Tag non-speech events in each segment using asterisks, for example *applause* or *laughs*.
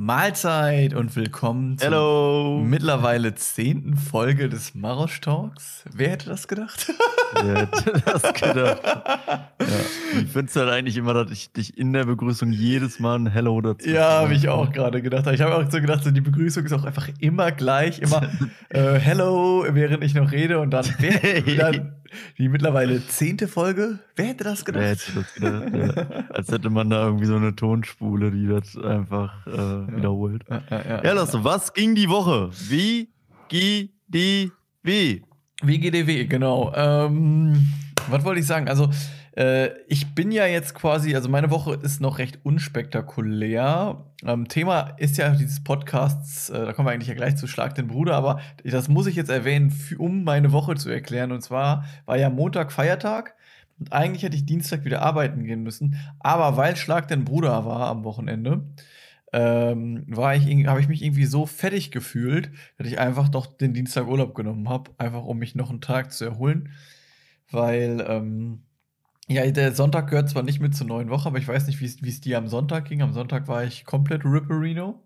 Mahlzeit und willkommen zur Hello. mittlerweile zehnten Folge des Marosch Talks. Wer hätte das gedacht? *laughs* Wer hätte das gedacht? Ja. Ich finde es halt eigentlich immer, dass ich dich in der Begrüßung jedes Mal ein Hello dazu ja, habe ich auch gerade gedacht. Ich habe auch so gedacht, so die Begrüßung ist auch einfach immer gleich, immer äh, Hello, während ich noch rede und dann, wer, *laughs* dann die mittlerweile zehnte Folge. Wer hätte das gedacht? Wer hätte das gedacht? Ja. Als hätte man da irgendwie so eine Tonspule, die das einfach äh, ja. wiederholt. Ja, ja, ja Lasse, was ging die Woche? Wie geht die wie? WGDW, genau. Ähm, was wollte ich sagen? Also, äh, ich bin ja jetzt quasi, also meine Woche ist noch recht unspektakulär. Ähm, Thema ist ja dieses Podcasts, äh, da kommen wir eigentlich ja gleich zu Schlag den Bruder, aber das muss ich jetzt erwähnen, um meine Woche zu erklären. Und zwar war ja Montag Feiertag. Und eigentlich hätte ich Dienstag wieder arbeiten gehen müssen. Aber weil Schlag den Bruder war am Wochenende, ähm, ich, habe ich mich irgendwie so fertig gefühlt, dass ich einfach doch den Dienstag Urlaub genommen habe, einfach um mich noch einen Tag zu erholen, weil ähm, ja, der Sonntag gehört zwar nicht mit zur neuen Woche, aber ich weiß nicht, wie es dir am Sonntag ging. Am Sonntag war ich komplett Ripperino.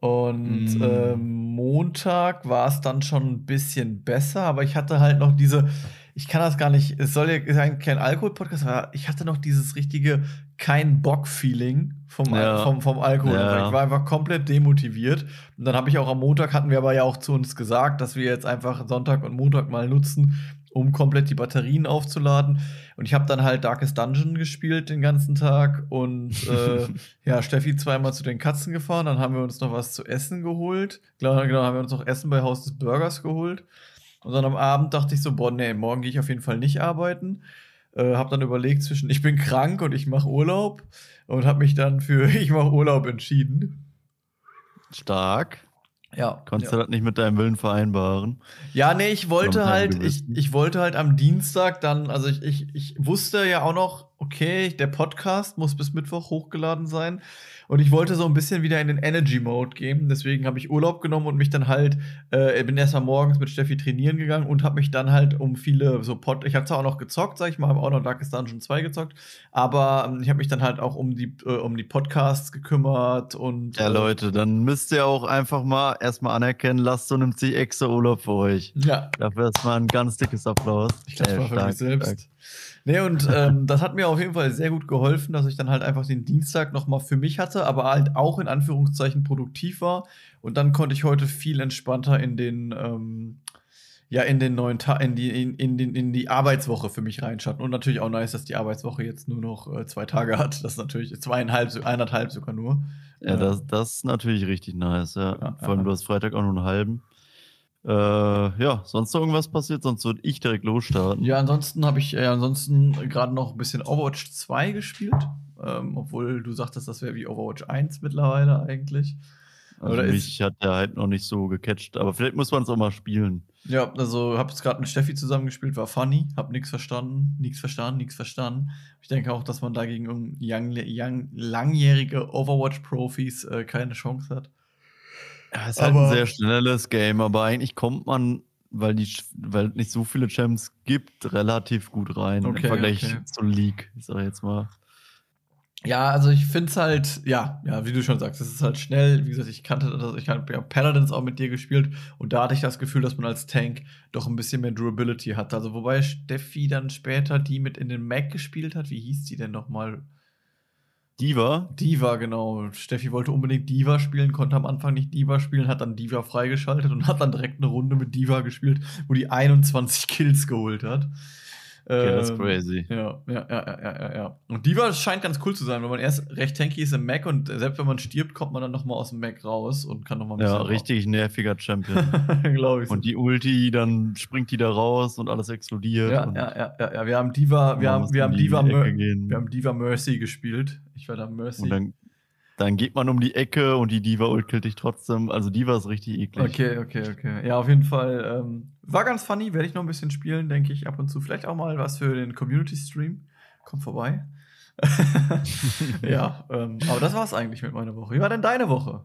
Und mm. ähm, Montag war es dann schon ein bisschen besser, aber ich hatte halt noch diese, ich kann das gar nicht, es soll ja sein, kein Alkohol-Podcast, aber ich hatte noch dieses richtige kein Bock-Feeling vom, ja. vom, vom Alkohol. Ja. Ich war einfach komplett demotiviert. Und dann habe ich auch am Montag, hatten wir aber ja auch zu uns gesagt, dass wir jetzt einfach Sonntag und Montag mal nutzen, um komplett die Batterien aufzuladen. Und ich habe dann halt Darkest Dungeon gespielt den ganzen Tag und äh, *laughs* ja, Steffi zweimal zu den Katzen gefahren. Dann haben wir uns noch was zu essen geholt. Genau, genau, haben wir uns noch Essen bei Haus des Burgers geholt. Und dann am Abend dachte ich so, boah, nee, morgen gehe ich auf jeden Fall nicht arbeiten. Äh, habe dann überlegt zwischen ich bin krank und ich mache Urlaub und habe mich dann für *laughs* ich mache Urlaub entschieden. Stark. Ja. Konntest ja. du das nicht mit deinem Willen vereinbaren? Ja, nee, ich wollte halt, ich, ich wollte halt am Dienstag dann, also ich, ich, ich wusste ja auch noch, okay, der Podcast muss bis Mittwoch hochgeladen sein. Und ich wollte so ein bisschen wieder in den Energy-Mode gehen. Deswegen habe ich Urlaub genommen und mich dann halt, äh, bin erstmal morgens mit Steffi trainieren gegangen und habe mich dann halt um viele so Pod. Ich habe zwar auch noch gezockt, sag ich mal, habe auch noch Darkest Dungeon 2 gezockt, aber ähm, ich habe mich dann halt auch um die, äh, um die Podcasts gekümmert und. Ja, äh, Leute, dann müsst ihr auch einfach mal erstmal anerkennen, lasst so nimmt sich extra Urlaub für euch. Ja. Dafür erstmal ein ganz dickes Applaus. Ich glaube, äh, für mich selbst. Stark. Nee, und ähm, das hat mir auf jeden Fall sehr gut geholfen, dass ich dann halt einfach den Dienstag nochmal für mich hatte, aber halt auch in Anführungszeichen produktiv war. Und dann konnte ich heute viel entspannter in den, ähm, ja, in den neuen Tag, in die, in, in, den, in die Arbeitswoche für mich reinschatten. Und natürlich auch nice, dass die Arbeitswoche jetzt nur noch äh, zwei Tage hat. Das ist natürlich zweieinhalb, eineinhalb sogar nur. Ja, das, das ist natürlich richtig nice, ja. ja Vor allem, ja. du hast Freitag auch nur einen halben. Äh, ja, sonst noch irgendwas passiert, sonst würde ich direkt losstarten. Ja, ansonsten habe ich äh, ansonsten gerade noch ein bisschen Overwatch 2 gespielt. Ähm, obwohl du sagtest, das wäre wie Overwatch 1 mittlerweile eigentlich. Also mich hat der halt noch nicht so gecatcht, aber vielleicht muss man es auch mal spielen. Ja, also habe es gerade mit Steffi zusammengespielt, war funny, habe nichts verstanden, nichts verstanden, nichts verstanden. Ich denke auch, dass man dagegen young, young, langjährige Overwatch-Profis äh, keine Chance hat. Ja, es ist halt ein sehr schnelles Game, aber eigentlich kommt man, weil die, weil nicht so viele Champs gibt, relativ gut rein okay, im Vergleich okay. zur League, ich sag jetzt mal. Ja, also ich finde es halt, ja, ja, wie du schon sagst, es ist halt schnell. Wie gesagt, ich kannte das, ich habe ja Paladins auch mit dir gespielt und da hatte ich das Gefühl, dass man als Tank doch ein bisschen mehr Durability hat. Also wobei Steffi dann später die mit in den Mac gespielt hat, wie hieß die denn nochmal? Diva? Diva, genau. Steffi wollte unbedingt Diva spielen, konnte am Anfang nicht Diva spielen, hat dann Diva freigeschaltet und hat dann direkt eine Runde mit Diva gespielt, wo die 21 Kills geholt hat. Okay, das ist ähm, crazy. Ja, ja, ja, ja, ja, ja. Und Diva scheint ganz cool zu sein, wenn man erst recht tanky ist im Mac und selbst wenn man stirbt, kommt man dann nochmal aus dem Mac raus und kann nochmal ein bisschen. Ja, richtig raus. nerviger Champion. *laughs* Glaube ich. Und die Ulti, dann springt die da raus und alles explodiert. Ja, ja, ja, ja, ja. Wir haben Diva, wir haben, wir haben Diva, wir haben Diva Mercy gespielt. Ich war da Mercy. Und dann dann geht man um die Ecke und die Diva ult killt dich trotzdem. Also Diva ist richtig eklig. Okay, okay, okay. Ja, auf jeden Fall. Ähm, war ganz funny, werde ich noch ein bisschen spielen, denke ich, ab und zu. Vielleicht auch mal was für den Community-Stream. Kommt vorbei. *laughs* ja, ähm, aber das war es eigentlich mit meiner Woche. Wie war denn deine Woche?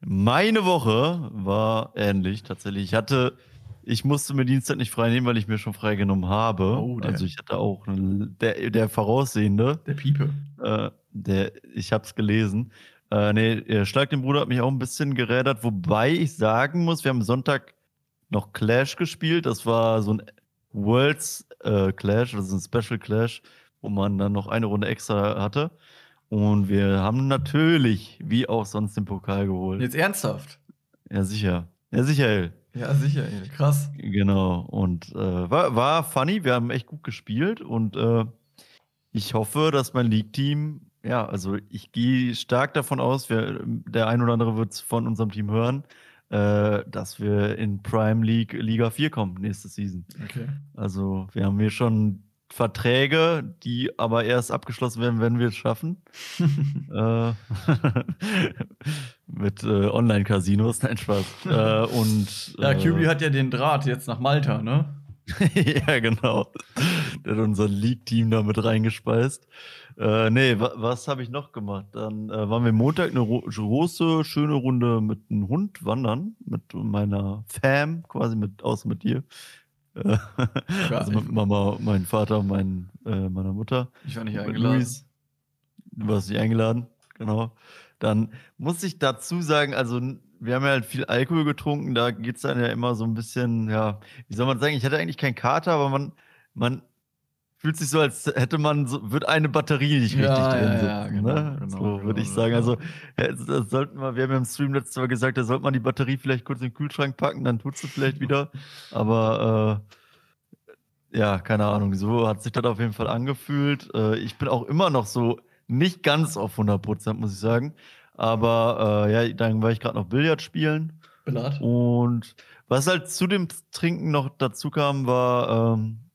Meine Woche war ähnlich tatsächlich. Ich hatte, ich musste mir Dienstag nicht frei nehmen, weil ich mir schon freigenommen habe. Oh, also ich hatte auch der, der Voraussehende. Der Piepe. Äh, der, ich habe es gelesen. Äh, nee, Schlag den Bruder hat mich auch ein bisschen gerädert, wobei ich sagen muss, wir haben Sonntag noch Clash gespielt. Das war so ein Worlds äh, Clash, also ein Special Clash, wo man dann noch eine Runde extra hatte. Und wir haben natürlich, wie auch sonst, den Pokal geholt. Jetzt ernsthaft? Ja, sicher. Ja, sicher. Ja, sicher, krass. Genau. Und äh, war, war funny, wir haben echt gut gespielt und äh, ich hoffe, dass mein League-Team, ja, also ich gehe stark davon aus, wir, der ein oder andere wird es von unserem Team hören, äh, dass wir in Prime League Liga 4 kommen nächste Season. Okay. Also wir haben hier schon Verträge, die aber erst abgeschlossen werden, wenn wir es schaffen. *laughs* äh, *laughs* mit äh, Online-Casinos, nein, Spaß. Äh, und, *laughs* ja, QB hat ja den Draht jetzt nach Malta, ne? ja, genau. Der hat unser League-Team da mit reingespeist. Äh, nee, wa was habe ich noch gemacht? Dann äh, waren wir Montag eine große, schöne Runde mit einem Hund wandern, mit meiner Fam, quasi mit, außer mit dir. Äh, also mit Mama, mein Vater, mein, äh, meiner Mutter. Ich war nicht eingeladen. Luis. Du warst nicht eingeladen, genau. Dann muss ich dazu sagen, also wir haben ja halt viel Alkohol getrunken, da geht es dann ja immer so ein bisschen, ja, wie soll man sagen, ich hatte eigentlich keinen Kater, aber man, man fühlt sich so, als hätte man, so, wird eine Batterie nicht richtig ja, drin sitzen. Ja, genau, ne? genau, so genau, würde ich sagen. Also, das sollten wir, wir haben ja im Stream letztes Mal gesagt, da sollte man die Batterie vielleicht kurz in den Kühlschrank packen, dann tut sie vielleicht wieder. Aber äh, ja, keine Ahnung, so hat sich das auf jeden Fall angefühlt. Äh, ich bin auch immer noch so nicht ganz auf 100 Prozent, muss ich sagen. Aber äh, ja, dann war ich gerade noch Billard spielen. Billard. Und was halt zu dem Trinken noch dazu kam, war, ähm,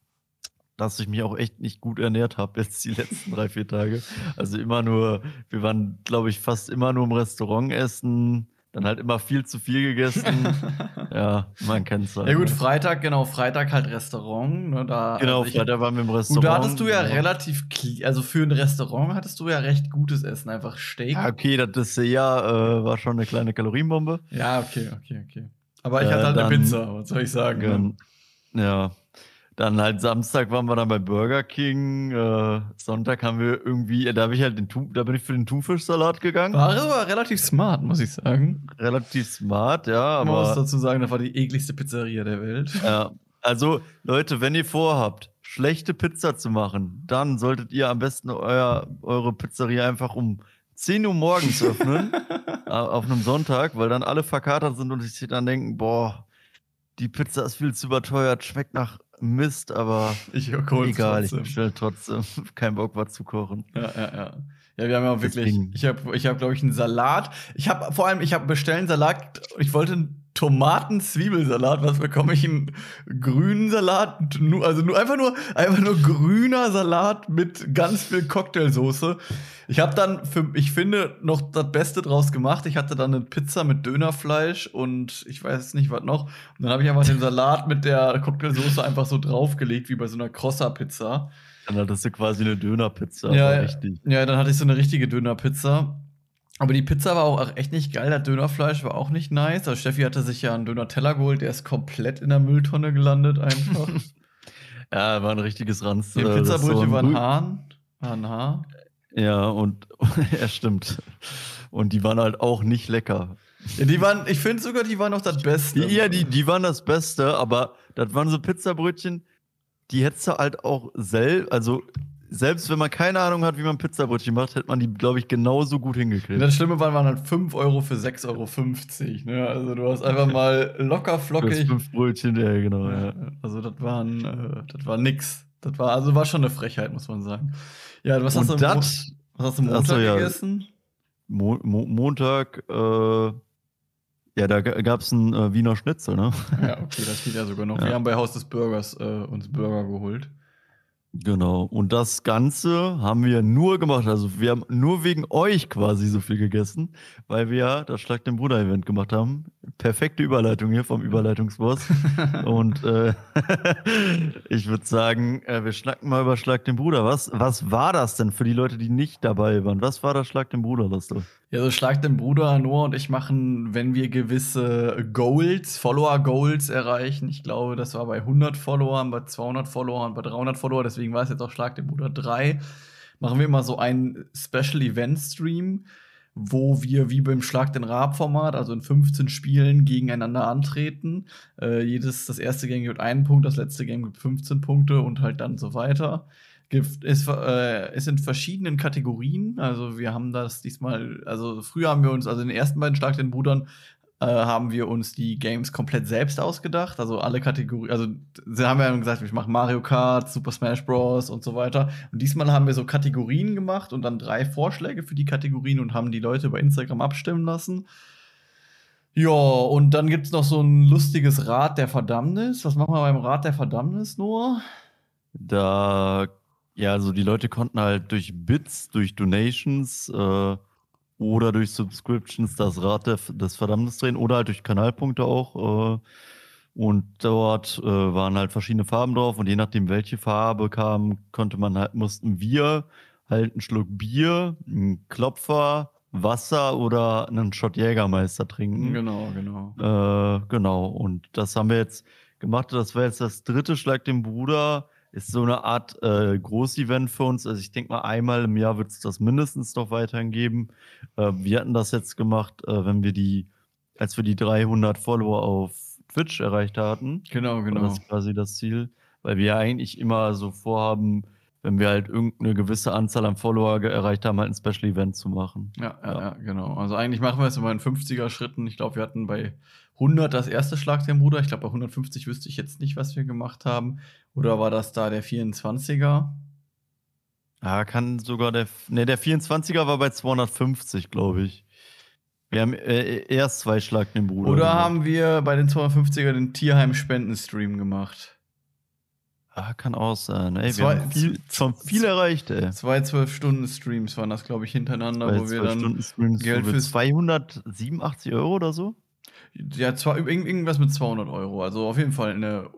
dass ich mich auch echt nicht gut ernährt habe jetzt die letzten drei, vier Tage. Also immer nur, wir waren, glaube ich, fast immer nur im Restaurant essen, dann halt immer viel zu viel gegessen. *laughs* ja, man kennt es halt. Ja gut, ne? Freitag, genau, Freitag halt Restaurant. Ne, da, genau, also ich, Freitag waren wir im Restaurant. Und da hattest du ja, ja. relativ, also für ein Restaurant hattest du ja recht gutes Essen, einfach Steak. Ja, okay, das ja äh, war schon eine kleine Kalorienbombe. Ja, okay, okay, okay. Aber ich äh, hatte halt dann, eine Pizza, was soll ich sagen? Ne? Ja. Dann halt Samstag waren wir dann bei Burger King. Äh, Sonntag haben wir irgendwie, da bin ich halt den da bin ich für den Thunfischsalat gegangen. War aber relativ smart, muss ich sagen. Relativ smart, ja. Aber Man muss dazu sagen, das war die ekligste Pizzeria der Welt. Ja. Also, Leute, wenn ihr vorhabt, schlechte Pizza zu machen, dann solltet ihr am besten euer, eure Pizzeria einfach um 10 Uhr morgens öffnen. *laughs* auf einem Sonntag, weil dann alle verkatert sind und sich dann denken, boah, die Pizza ist viel zu überteuert, schmeckt nach Mist, aber ich egal, trotzdem. ich bestelle trotzdem. *laughs* Kein Bock, was zu kochen. Ja, ja, ja. Ja, wir haben ja wirklich, Deswegen. ich habe, ich hab, glaube ich, einen Salat. Ich habe vor allem, ich habe bestellt einen Salat, ich wollte einen Tomaten-Zwiebelsalat. Was bekomme ich? Einen grünen Salat? Also nur, einfach nur, einfach nur grüner Salat mit ganz viel Cocktailsoße. Ich habe dann, für, ich finde, noch das Beste draus gemacht. Ich hatte dann eine Pizza mit Dönerfleisch und ich weiß nicht, was noch. Und dann habe ich einfach den Salat mit der Cocktailsoße einfach so draufgelegt, wie bei so einer Crosser-Pizza. Dann hattest du quasi eine Dönerpizza. Ja, richtig. ja, dann hatte ich so eine richtige Dönerpizza. Aber die Pizza war auch echt nicht geil. Das Dönerfleisch war auch nicht nice. Also Steffi hatte sich ja einen Döner-Teller geholt, der ist komplett in der Mülltonne gelandet einfach. *laughs* ja, war ein richtiges Ranz. Die äh, Pizzabrötchen waren Hahn. War ein Haar. Ja, und *laughs* ja, stimmt. Und die waren halt auch nicht lecker. Ja, die waren, ich finde sogar, die waren noch das Beste. Die, ja, die, die waren das Beste, aber das waren so Pizzabrötchen, die hättest du halt auch selbst, also selbst wenn man keine Ahnung hat, wie man Pizzabrötchen macht, hätte man die, glaube ich, genauso gut hingekriegt. Das Schlimme war, waren halt 5 Euro für 6,50 Euro. Ne? Also du hast einfach mal locker flockig. fünf Brötchen, ja, genau. Ja. Also das waren, äh, das war nix. Das war, also war schon eine Frechheit, muss man sagen. Ja, was hast, du das, was hast du Montag so, ja. gegessen? Mo Mo Montag, äh, ja, da gab es einen äh, Wiener Schnitzel, ne? Ja, okay, das geht ja sogar noch. Ja. Wir haben bei Haus des Burgers äh, uns Burger geholt. Genau. Und das Ganze haben wir nur gemacht. Also wir haben nur wegen euch quasi so viel gegessen, weil wir ja das Schlag den Bruder Event gemacht haben. Perfekte Überleitung hier vom Überleitungsboss. *laughs* Und äh, *laughs* ich würde sagen, äh, wir schnacken mal über Schlag den Bruder. Was, was war das denn für die Leute, die nicht dabei waren? Was war das Schlag den Bruder, Lasto? Ja, so Schlag den Bruder, Noah und ich machen, wenn wir gewisse Goals, Follower-Goals erreichen. Ich glaube, das war bei 100 Followern, bei 200 Followern, bei 300 Followern. Deswegen war es jetzt auch Schlag den Bruder 3. Machen wir immer so einen Special Event Stream, wo wir wie beim Schlag den Raab-Format, also in 15 Spielen, gegeneinander antreten. Äh, jedes, das erste Game gibt einen Punkt, das letzte Game gibt 15 Punkte und halt dann so weiter. Gibt, ist, äh, ist verschiedenen Kategorien. Also wir haben das diesmal, also früher haben wir uns, also in den ersten beiden Schlag den Brudern äh, haben wir uns die Games komplett selbst ausgedacht. Also alle Kategorien, also sie haben ja gesagt, ich mache Mario Kart, Super Smash Bros. und so weiter. Und diesmal haben wir so Kategorien gemacht und dann drei Vorschläge für die Kategorien und haben die Leute über Instagram abstimmen lassen. Ja, und dann gibt es noch so ein lustiges Rad der Verdammnis. Was machen wir beim Rad der Verdammnis, Noah? Da, ja, also die Leute konnten halt durch Bits, durch Donations äh, oder durch Subscriptions das Rad des Verdammnis drehen oder halt durch Kanalpunkte auch. Äh, und dort äh, waren halt verschiedene Farben drauf und je nachdem, welche Farbe kam, konnte man halt, mussten wir halt einen Schluck Bier, einen Klopfer, Wasser oder einen Shot Jägermeister trinken. Genau, genau. Äh, genau. Und das haben wir jetzt gemacht. Das war jetzt das dritte Schlag dem Bruder. Ist so eine Art äh, Großevent für uns. Also ich denke mal, einmal im Jahr wird es das mindestens noch weiterhin geben. Äh, wir hatten das jetzt gemacht, äh, wenn wir die, als wir die 300 Follower auf Twitch erreicht hatten. Genau, genau. Das ist quasi das Ziel. Weil wir ja eigentlich immer so vorhaben, wenn wir halt irgendeine gewisse Anzahl an Follower erreicht haben, halt ein Special Event zu machen. Ja, ja, ja, genau. Also eigentlich machen wir es immer in 50er Schritten. Ich glaube, wir hatten bei 100 das erste Schlag der Bruder. Ich glaube, bei 150 wüsste ich jetzt nicht, was wir gemacht haben. Oder war das da der 24er? Ja, kann sogar der. Ne, der 24er war bei 250, glaube ich. Wir haben äh, erst zwei Schlag den Bruder. Oder gemacht. haben wir bei den 250er den Tierheim-Spendenstream gemacht? Ah, kann auch sein. Ey, zwei, wir haben viel, schon viel erreicht, ey. Zwei zwölf Stunden Streams waren das, glaube ich, hintereinander, zwei, wo wir dann Geld für 287 Euro oder so. Ja, zwar irgendwas mit 200 Euro. Also auf jeden Fall eine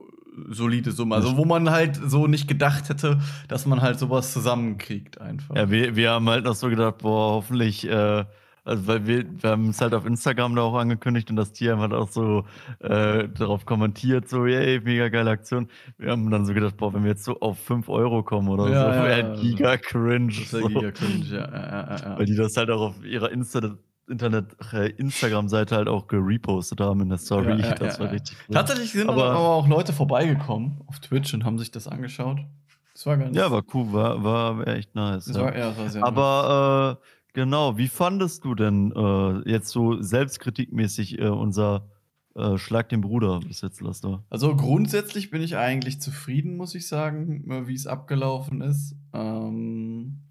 solide Summe. Also wo man halt so nicht gedacht hätte, dass man halt sowas zusammenkriegt einfach. Ja, wir, wir haben halt noch so gedacht, boah, hoffentlich äh, also, weil wir, wir haben es halt auf Instagram da auch angekündigt und das Tier hat auch so äh, darauf kommentiert, so, yay, mega geile Aktion. Wir haben dann so gedacht, boah, wenn wir jetzt so auf 5 Euro kommen oder ja, so, ja, wäre halt giga cringe. Das so. giga cringe, ja, ja, ja, Weil die das halt auch auf ihrer Insta Internet, äh, Instagram-Seite halt auch gerepostet haben in der Story. Ja, ja, *laughs* das war richtig cool. Tatsächlich sind aber, aber, auch Leute vorbeigekommen auf Twitch und haben sich das angeschaut. Das war ganz. Ja, war cool, war, war echt nice. Das war, ja, das war sehr aber nice. äh, Genau, wie fandest du denn äh, jetzt so selbstkritikmäßig äh, unser äh, Schlag den Bruder bis jetzt, Laster? Also grundsätzlich bin ich eigentlich zufrieden, muss ich sagen, wie es abgelaufen ist. Ähm,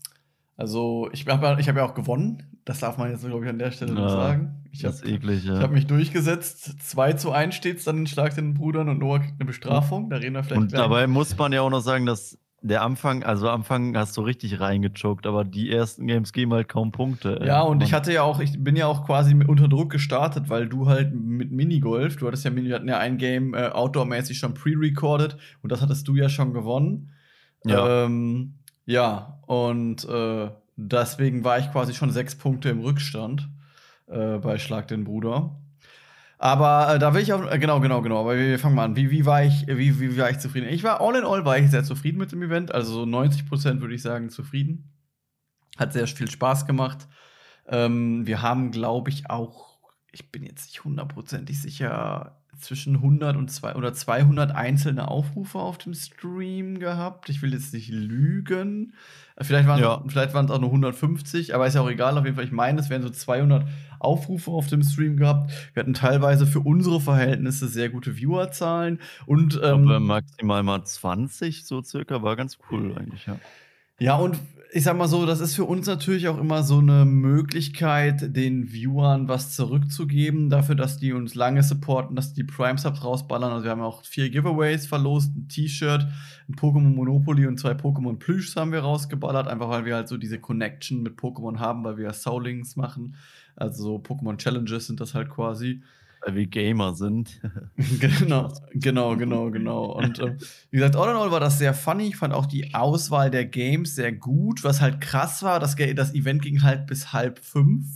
also ich habe ich hab ja auch gewonnen. Das darf man jetzt, glaube ich, an der Stelle ja, sagen. Ich das hab, eklig, ja. Ich habe mich durchgesetzt. 2 zu 1 steht es dann den Brudern und Noah kriegt eine Bestrafung. Da reden wir vielleicht Und dabei muss man ja auch noch sagen, dass der Anfang, also Anfang hast du richtig reingechockt, aber die ersten Games geben halt kaum Punkte. Ja, und ich hatte ja auch, ich bin ja auch quasi unter Druck gestartet, weil du halt mit Minigolf, du hattest ja, wir hatten ja ein Game äh, outdoor-mäßig schon pre-recorded und das hattest du ja schon gewonnen. Ja. Ähm, ja, und äh, deswegen war ich quasi schon sechs Punkte im Rückstand äh, bei Schlag den Bruder. Aber äh, da will ich auch, äh, genau, genau, genau, aber wir fangen mal an. Wie, wie, war ich, wie, wie war ich zufrieden? Ich war all in all war ich sehr zufrieden mit dem Event, also so 90 Prozent würde ich sagen zufrieden. Hat sehr viel Spaß gemacht. Ähm, wir haben, glaube ich, auch, ich bin jetzt nicht hundertprozentig sicher, zwischen 100 und 200, oder 200 einzelne Aufrufe auf dem Stream gehabt. Ich will jetzt nicht lügen. Vielleicht waren ja. es auch nur 150, aber ist ja auch egal. Auf jeden Fall, ich meine, es wären so 200 Aufrufe auf dem Stream gehabt. Wir hatten teilweise für unsere Verhältnisse sehr gute Viewerzahlen und ähm, maximal mal 20 so circa war ganz cool eigentlich, ja. Ja, und ich sag mal so, das ist für uns natürlich auch immer so eine Möglichkeit, den Viewern was zurückzugeben, dafür, dass die uns lange supporten, dass die Prime-Subs rausballern. Also wir haben auch vier Giveaways verlost, ein T-Shirt, ein Pokémon Monopoly und zwei Pokémon Plüschs haben wir rausgeballert, einfach weil wir halt so diese Connection mit Pokémon haben, weil wir Soulings machen. Also so Pokémon Challenges sind das halt quasi. Weil wir Gamer sind. *laughs* genau, genau, genau, genau. Und äh, wie gesagt, all in all war das sehr funny. Ich fand auch die Auswahl der Games sehr gut. Was halt krass war, das, das Event ging halt bis halb fünf.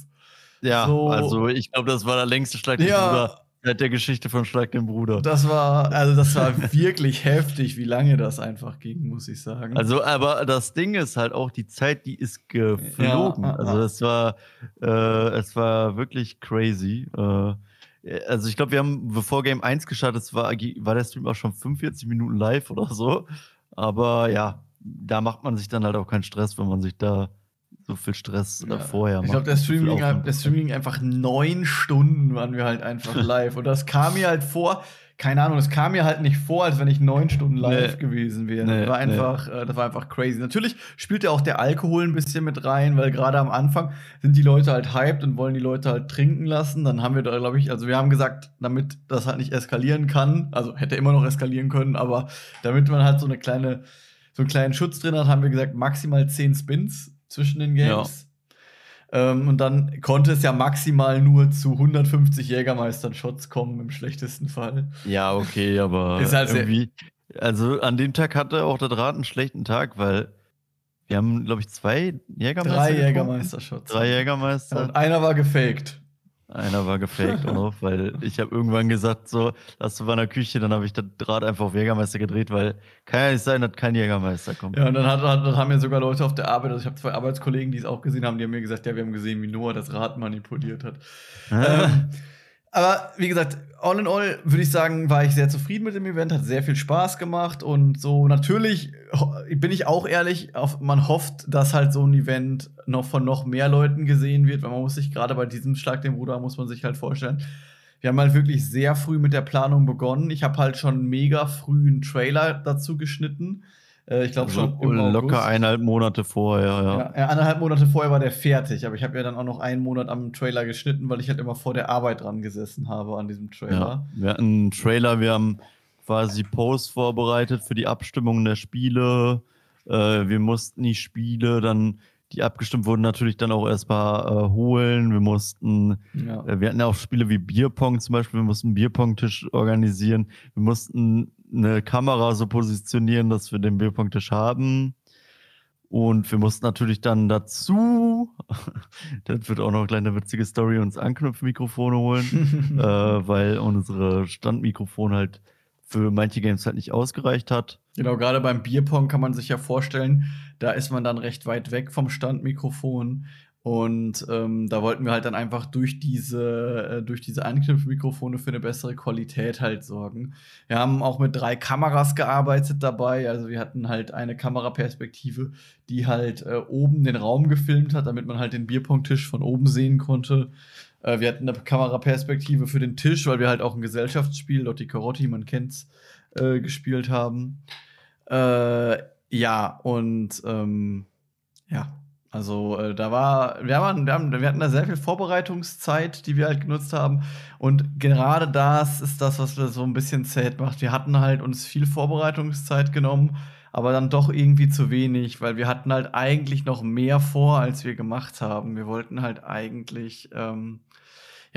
Ja, so. also ich glaube, das war der längste Schlag. Ja, Zeit der Geschichte von Schlag den Bruder. Das war, also das war wirklich *laughs* heftig, wie lange das einfach ging, muss ich sagen. Also, aber das Ding ist halt auch, die Zeit, die ist geflogen. Ja, also es war, äh, es war wirklich crazy. Äh, also ich glaube, wir haben, bevor Game 1 gestartet war, war der Stream auch schon 45 Minuten live oder so. Aber ja, da macht man sich dann halt auch keinen Stress, wenn man sich da so viel Stress ja. vorher Ich glaube, der Stream, ging, der Stream ging einfach neun Stunden, waren wir halt einfach *laughs* live. Und das kam mir halt vor, keine Ahnung, das kam mir halt nicht vor, als wenn ich neun Stunden live nee. gewesen wäre. Nee, das, war einfach, nee. äh, das war einfach crazy. Natürlich spielt ja auch der Alkohol ein bisschen mit rein, weil gerade am Anfang sind die Leute halt hyped und wollen die Leute halt trinken lassen. Dann haben wir da, glaube ich, also wir haben gesagt, damit das halt nicht eskalieren kann, also hätte immer noch eskalieren können, aber damit man halt so eine kleine, so einen kleinen Schutz drin hat, haben wir gesagt, maximal zehn Spins zwischen den Games. Ja. Ähm, und dann konnte es ja maximal nur zu 150 Jägermeistern Shots kommen, im schlechtesten Fall. Ja, okay, aber ist halt irgendwie. Also an dem Tag hatte auch der Draht einen schlechten Tag, weil wir haben, glaube ich, zwei Jägermeister. Drei Jägermeister-Shots. Drei Jägermeister. Ja, und einer war gefaked. Einer war gefaked *laughs* auch weil ich habe irgendwann gesagt, so, lass du bei der Küche, dann habe ich den Draht einfach auf Jägermeister gedreht, weil kann ja nicht sein, dass kein Jägermeister kommt. Ja, und dann, hat, dann haben mir sogar Leute auf der Arbeit, also ich habe zwei Arbeitskollegen, die es auch gesehen haben, die haben mir gesagt, ja, wir haben gesehen, wie Noah das Rad manipuliert hat. ähm, aber wie gesagt, all in all würde ich sagen, war ich sehr zufrieden mit dem Event, hat sehr viel Spaß gemacht und so natürlich bin ich auch ehrlich, auf, man hofft, dass halt so ein Event noch von noch mehr Leuten gesehen wird, weil man muss sich gerade bei diesem Schlag dem Bruder muss man sich halt vorstellen, wir haben halt wirklich sehr früh mit der Planung begonnen. Ich habe halt schon mega früh einen Trailer dazu geschnitten. Äh, ich glaube schon. Im locker eineinhalb Monate vorher, ja. ja. Eineinhalb Monate vorher war der fertig, aber ich habe ja dann auch noch einen Monat am Trailer geschnitten, weil ich halt immer vor der Arbeit dran gesessen habe an diesem Trailer. Ja, wir hatten einen Trailer, wir haben quasi Posts vorbereitet für die Abstimmung der Spiele. Äh, wir mussten die Spiele dann die abgestimmt wurden, natürlich dann auch erstmal äh, holen. Wir mussten, ja. äh, wir hatten ja auch Spiele wie Bierpong zum Beispiel, wir mussten einen Bierpong-Tisch organisieren. Wir mussten eine Kamera so positionieren, dass wir den Bierpunkttisch haben. Und wir mussten natürlich dann dazu, *laughs* das wird auch noch eine kleine witzige Story, uns Anknüpfmikrofone holen, *laughs* äh, weil unsere Standmikrofon halt für manche Games halt nicht ausgereicht hat. Genau, gerade beim Bierpong kann man sich ja vorstellen, da ist man dann recht weit weg vom Standmikrofon. Und ähm, da wollten wir halt dann einfach durch diese, äh, durch diese Anknüpfmikrofone für eine bessere Qualität halt sorgen. Wir haben auch mit drei Kameras gearbeitet dabei. Also wir hatten halt eine Kameraperspektive, die halt äh, oben den Raum gefilmt hat, damit man halt den Bierpunkttisch von oben sehen konnte. Äh, wir hatten eine Kameraperspektive für den Tisch, weil wir halt auch ein Gesellschaftsspiel, Lotti Carotti, man kennt's, äh, gespielt haben. Äh, ja, und ähm, ja, also äh, da war, wir, waren, wir, haben, wir hatten da sehr viel Vorbereitungszeit, die wir halt genutzt haben. Und gerade das ist das, was wir so ein bisschen zäh macht. Wir hatten halt uns viel Vorbereitungszeit genommen, aber dann doch irgendwie zu wenig, weil wir hatten halt eigentlich noch mehr vor, als wir gemacht haben. Wir wollten halt eigentlich ähm,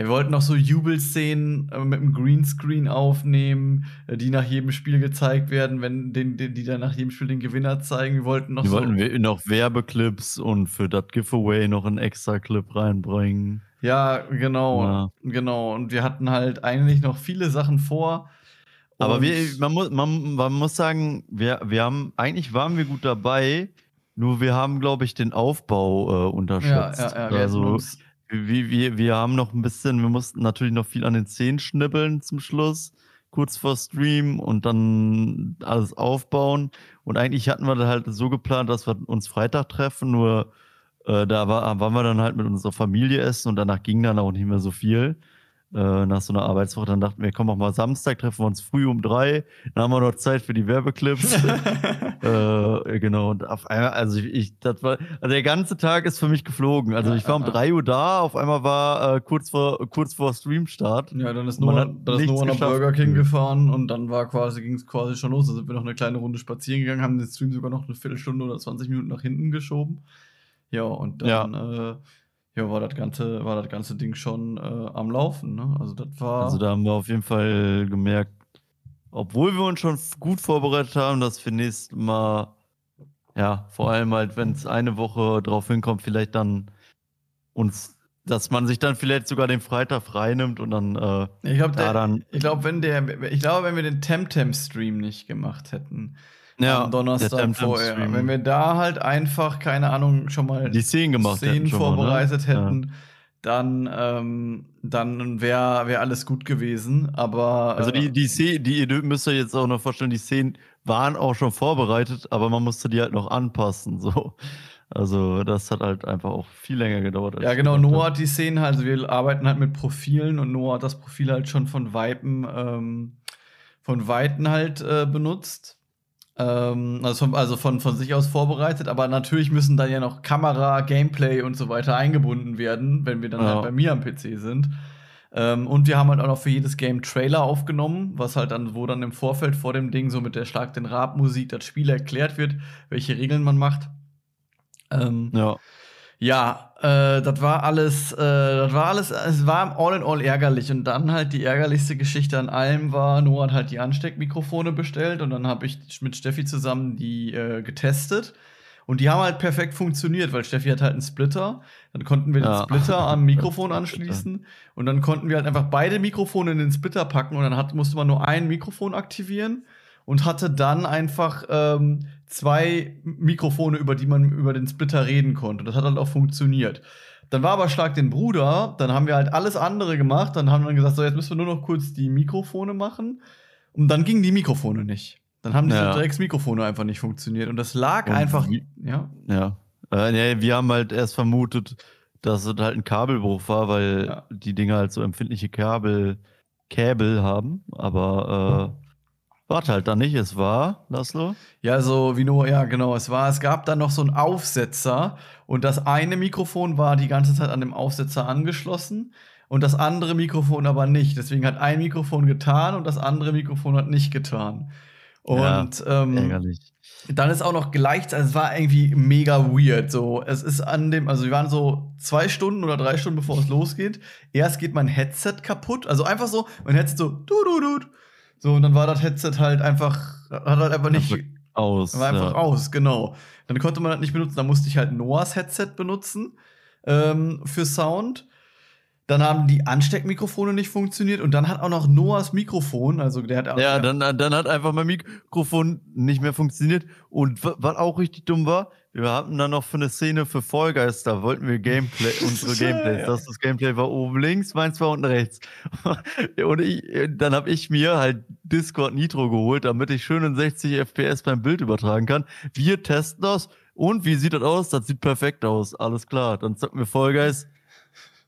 ja, wir wollten noch so Jubelszenen äh, mit dem Greenscreen aufnehmen, äh, die nach jedem Spiel gezeigt werden, wenn den, den, die dann nach jedem Spiel den Gewinner zeigen. Wir wollten noch wir so wollten noch Werbeclips und für das Giveaway noch einen extra Clip reinbringen. Ja, genau, ja. genau. Und wir hatten halt eigentlich noch viele Sachen vor. Aber wir, man, muss, man, man muss sagen, wir, wir haben, eigentlich waren wir gut dabei, nur wir haben, glaube ich, den Aufbau äh, unterschätzt. Ja, ja, ja, also, wir, wir, wir haben noch ein bisschen, wir mussten natürlich noch viel an den Zähnen schnippeln zum Schluss, kurz vor Stream und dann alles aufbauen. Und eigentlich hatten wir halt so geplant, dass wir uns Freitag treffen, nur äh, da war, waren wir dann halt mit unserer Familie essen und danach ging dann auch nicht mehr so viel äh, nach so einer Arbeitswoche. Dann dachten wir, komm auch mal Samstag, treffen wir uns früh um drei. Dann haben wir noch Zeit für die Werbeclips. *laughs* äh, genau. Und auf einmal, also ich, ich, das war, also der ganze Tag ist für mich geflogen. Also ich war um drei Uhr da, auf einmal war äh, kurz vor kurz vor Streamstart. Ja, dann ist Noah, dann ist Noah nach Burger King gefahren und dann war quasi, ging es quasi schon los. Da sind wir noch eine kleine Runde spazieren gegangen, haben den Stream sogar noch eine Viertelstunde oder 20 Minuten nach hinten geschoben. Ja, und dann ja. Äh, ja, war das ganze, war das ganze Ding schon äh, am Laufen. Ne? Also das war. Also da haben wir auf jeden Fall gemerkt, obwohl wir uns schon gut vorbereitet haben, dass wir nächstes Mal, ja, vor allem halt, wenn es eine Woche drauf hinkommt, vielleicht dann uns dass man sich dann vielleicht sogar den Freitag freinimmt und dann äh, ich glaube, ich glaube, wenn der, ich glaube, wenn wir den Temtem-Stream nicht gemacht hätten, ja, am Donnerstag vorher, wenn wir da halt einfach keine Ahnung schon mal die Szenen gemacht Szenen vorbereitet mal, ne? hätten, ja. dann ähm, dann wäre wär alles gut gewesen. Aber also die die Szenen, die ihr müsst euch jetzt auch noch vorstellen, die Szenen waren auch schon vorbereitet, aber man musste die halt noch anpassen so. Also das hat halt einfach auch viel länger gedauert. Ja, genau. Noah hat die Szenen halt, also wir arbeiten halt mit Profilen und Noah hat das Profil halt schon von Weitem, ähm, von Weiten halt äh, benutzt. Ähm, also, von, also von, von sich aus vorbereitet, aber natürlich müssen dann ja noch Kamera, Gameplay und so weiter eingebunden werden, wenn wir dann ja. halt bei mir am PC sind. Ähm, und wir haben halt auch noch für jedes Game Trailer aufgenommen, was halt dann, wo dann im Vorfeld vor dem Ding so mit der Schlag den Rab Musik das Spiel erklärt wird, welche Regeln man macht. Ähm, ja. Ja, äh, das war alles, äh, das war alles, es war all in all ärgerlich. Und dann halt die ärgerlichste Geschichte an allem war, Noah hat halt die Ansteckmikrofone bestellt und dann habe ich mit Steffi zusammen die äh, getestet. Und die haben halt perfekt funktioniert, weil Steffi hat halt einen Splitter. Dann konnten wir ja. den Splitter *laughs* am Mikrofon anschließen. Und dann konnten wir halt einfach beide Mikrofone in den Splitter packen und dann hat, musste man nur ein Mikrofon aktivieren und hatte dann einfach ähm, zwei Mikrofone, über die man über den Splitter reden konnte. Das hat halt auch funktioniert. Dann war aber Schlag den Bruder, dann haben wir halt alles andere gemacht, dann haben wir gesagt, so jetzt müssen wir nur noch kurz die Mikrofone machen. Und dann gingen die Mikrofone nicht. Dann haben diese ja. Drecks-Mikrofone einfach nicht funktioniert. Und das lag und einfach. Wie, ja. Ja. Äh, nee, wir haben halt erst vermutet, dass es halt ein Kabelbruch war, weil ja. die Dinger halt so empfindliche Kabel, Kabel haben. Aber äh, Warte halt dann nicht, es war, Laszlo? Ja, so wie nur, ja, genau, es war, es gab dann noch so einen Aufsetzer und das eine Mikrofon war die ganze Zeit an dem Aufsetzer angeschlossen und das andere Mikrofon aber nicht. Deswegen hat ein Mikrofon getan und das andere Mikrofon hat nicht getan. Und ja, ähm, ärgerlich. dann ist auch noch gleichzeitig, also es war irgendwie mega weird. So, es ist an dem, also wir waren so zwei Stunden oder drei Stunden bevor es losgeht. Erst geht mein Headset kaputt, also einfach so, mein Headset so, du, du, du, so, und dann war das Headset halt einfach, hat halt einfach nicht. Aus. War einfach ja. aus, genau. Dann konnte man das nicht benutzen. Dann musste ich halt Noahs Headset benutzen ähm, für Sound. Dann haben die Ansteckmikrofone nicht funktioniert und dann hat auch noch Noahs Mikrofon, also der hat auch, Ja, dann, dann hat einfach mein Mikrofon nicht mehr funktioniert. Und was auch richtig dumm war, wir hatten dann noch für eine Szene für Fall Guys, da wollten wir Gameplay, *laughs* unsere Gameplays. Das, das Gameplay war oben links, meins war unten rechts. *laughs* Und ich, dann habe ich mir halt Discord Nitro geholt, damit ich schön in 60 FPS beim Bild übertragen kann. Wir testen das. Und wie sieht das aus? Das sieht perfekt aus. Alles klar. Dann zocken wir Fall Guys.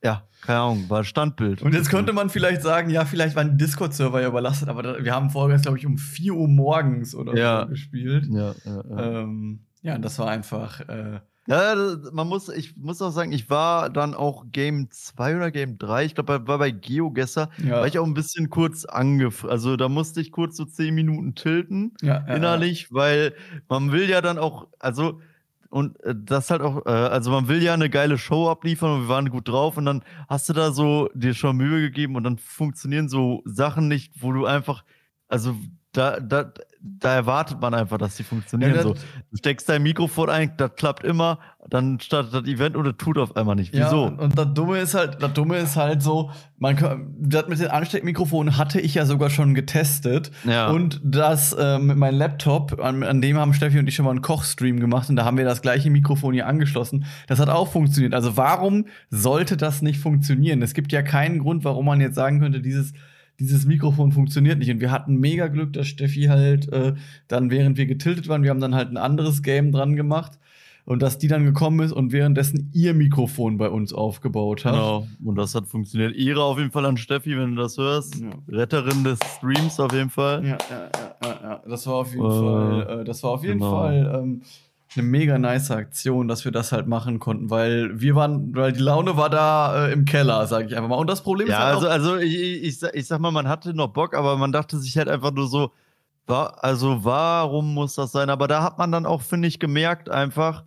Ja, keine Ahnung, war Standbild. Und jetzt könnte man vielleicht sagen, ja, vielleicht waren Discord-Server ja überlastet, aber da, wir haben Guys, glaube ich, um 4 Uhr morgens oder ja. so gespielt. Ja, ja, ja. Ähm, ja, das war einfach. Äh ja, man muss, ich muss auch sagen, ich war dann auch Game 2 oder Game 3, ich glaube, war bei GeoGesser, ja. war ich auch ein bisschen kurz angefragt. Also da musste ich kurz so 10 Minuten tilten, ja, innerlich, ja. weil man will ja dann auch, also und äh, das halt auch, äh, also man will ja eine geile Show abliefern und wir waren gut drauf und dann hast du da so dir schon Mühe gegeben und dann funktionieren so Sachen nicht, wo du einfach, also da, da, da erwartet man einfach, dass die funktionieren. Ja, so. Du steckst dein Mikrofon ein, das klappt immer, dann startet das Event und das tut auf einmal nicht. Wieso? Ja, und das Dumme ist halt, das Dumme ist halt so, man das mit den Ansteckmikrofonen hatte ich ja sogar schon getestet. Ja. Und das äh, mit meinem Laptop, an, an, dem haben Steffi und ich schon mal einen Kochstream gemacht und da haben wir das gleiche Mikrofon hier angeschlossen. Das hat auch funktioniert. Also warum sollte das nicht funktionieren? Es gibt ja keinen Grund, warum man jetzt sagen könnte, dieses dieses Mikrofon funktioniert nicht. Und wir hatten mega Glück, dass Steffi halt äh, dann, während wir getiltet waren, wir haben dann halt ein anderes Game dran gemacht und dass die dann gekommen ist und währenddessen ihr Mikrofon bei uns aufgebaut hat. Genau, und das hat funktioniert. Ihre auf jeden Fall an Steffi, wenn du das hörst. Ja. Retterin des Streams auf jeden Fall. Ja, ja, ja, ja. Das war auf jeden äh, Fall, äh, das war auf jeden genau. Fall ähm, eine mega nice Aktion, dass wir das halt machen konnten, weil wir waren, weil die Laune war da äh, im Keller, sag ich einfach mal. Und das Problem ja, ist halt also, also ich, ich, ich sag mal, man hatte noch Bock, aber man dachte sich halt einfach nur so, war, also warum muss das sein? Aber da hat man dann auch, finde ich, gemerkt einfach,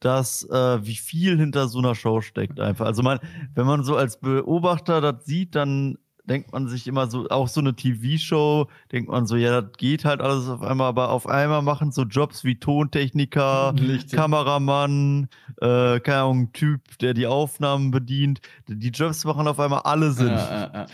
dass äh, wie viel hinter so einer Show steckt einfach. Also man, wenn man so als Beobachter das sieht, dann denkt man sich immer so, auch so eine TV-Show, denkt man so, ja, das geht halt alles auf einmal, aber auf einmal machen so Jobs wie Tontechniker, Licht- Kameramann, äh, keine Ahnung, Typ, der die Aufnahmen bedient. Die Jobs machen auf einmal alle Sinn. Ja, ja,